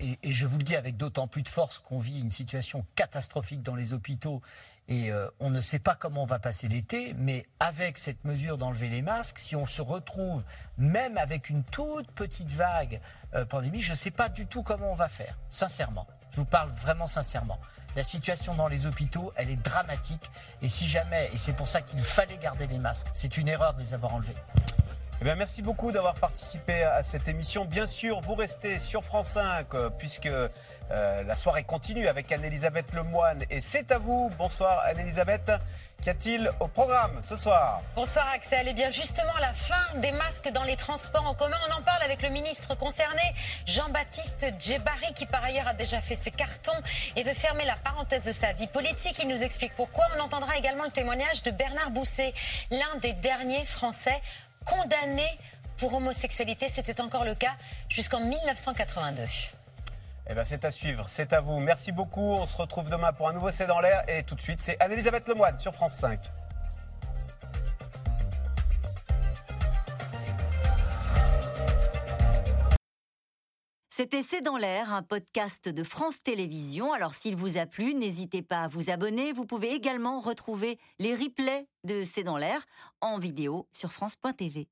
et je vous le dis avec d'autant plus de force qu'on vit une situation catastrophique dans les hôpitaux et euh, on ne sait pas comment on va passer l'été, mais avec cette mesure d'enlever les masques, si on se retrouve même avec une toute petite vague euh, pandémie, je ne sais pas du tout comment on va faire, sincèrement. Je vous parle vraiment sincèrement. La situation dans les hôpitaux, elle est dramatique. Et si jamais, et c'est pour ça qu'il fallait garder les masques, c'est une erreur de les avoir enlevés. Eh bien, merci beaucoup d'avoir participé à cette émission. Bien sûr, vous restez sur France 5 euh, puisque euh, la soirée continue avec Anne-Elisabeth Lemoine et c'est à vous. Bonsoir Anne-Elisabeth. Qu'y a-t-il au programme ce soir Bonsoir Axel. Et eh bien justement la fin des masques dans les transports en commun. On en parle avec le ministre concerné, Jean-Baptiste Djebari, qui par ailleurs a déjà fait ses cartons et veut fermer la parenthèse de sa vie politique. Il nous explique pourquoi. On entendra également le témoignage de Bernard Bousset, l'un des derniers Français condamnés pour homosexualité. C'était encore le cas jusqu'en 1982. Eh ben, c'est à suivre, c'est à vous. Merci beaucoup. On se retrouve demain pour un nouveau C'est dans l'air. Et tout de suite, c'est Anne-Elisabeth Lemoine sur France 5. C'était C'est dans l'air, un podcast de France Télévisions. Alors s'il vous a plu, n'hésitez pas à vous abonner. Vous pouvez également retrouver les replays de C'est dans l'air en vidéo sur France.tv.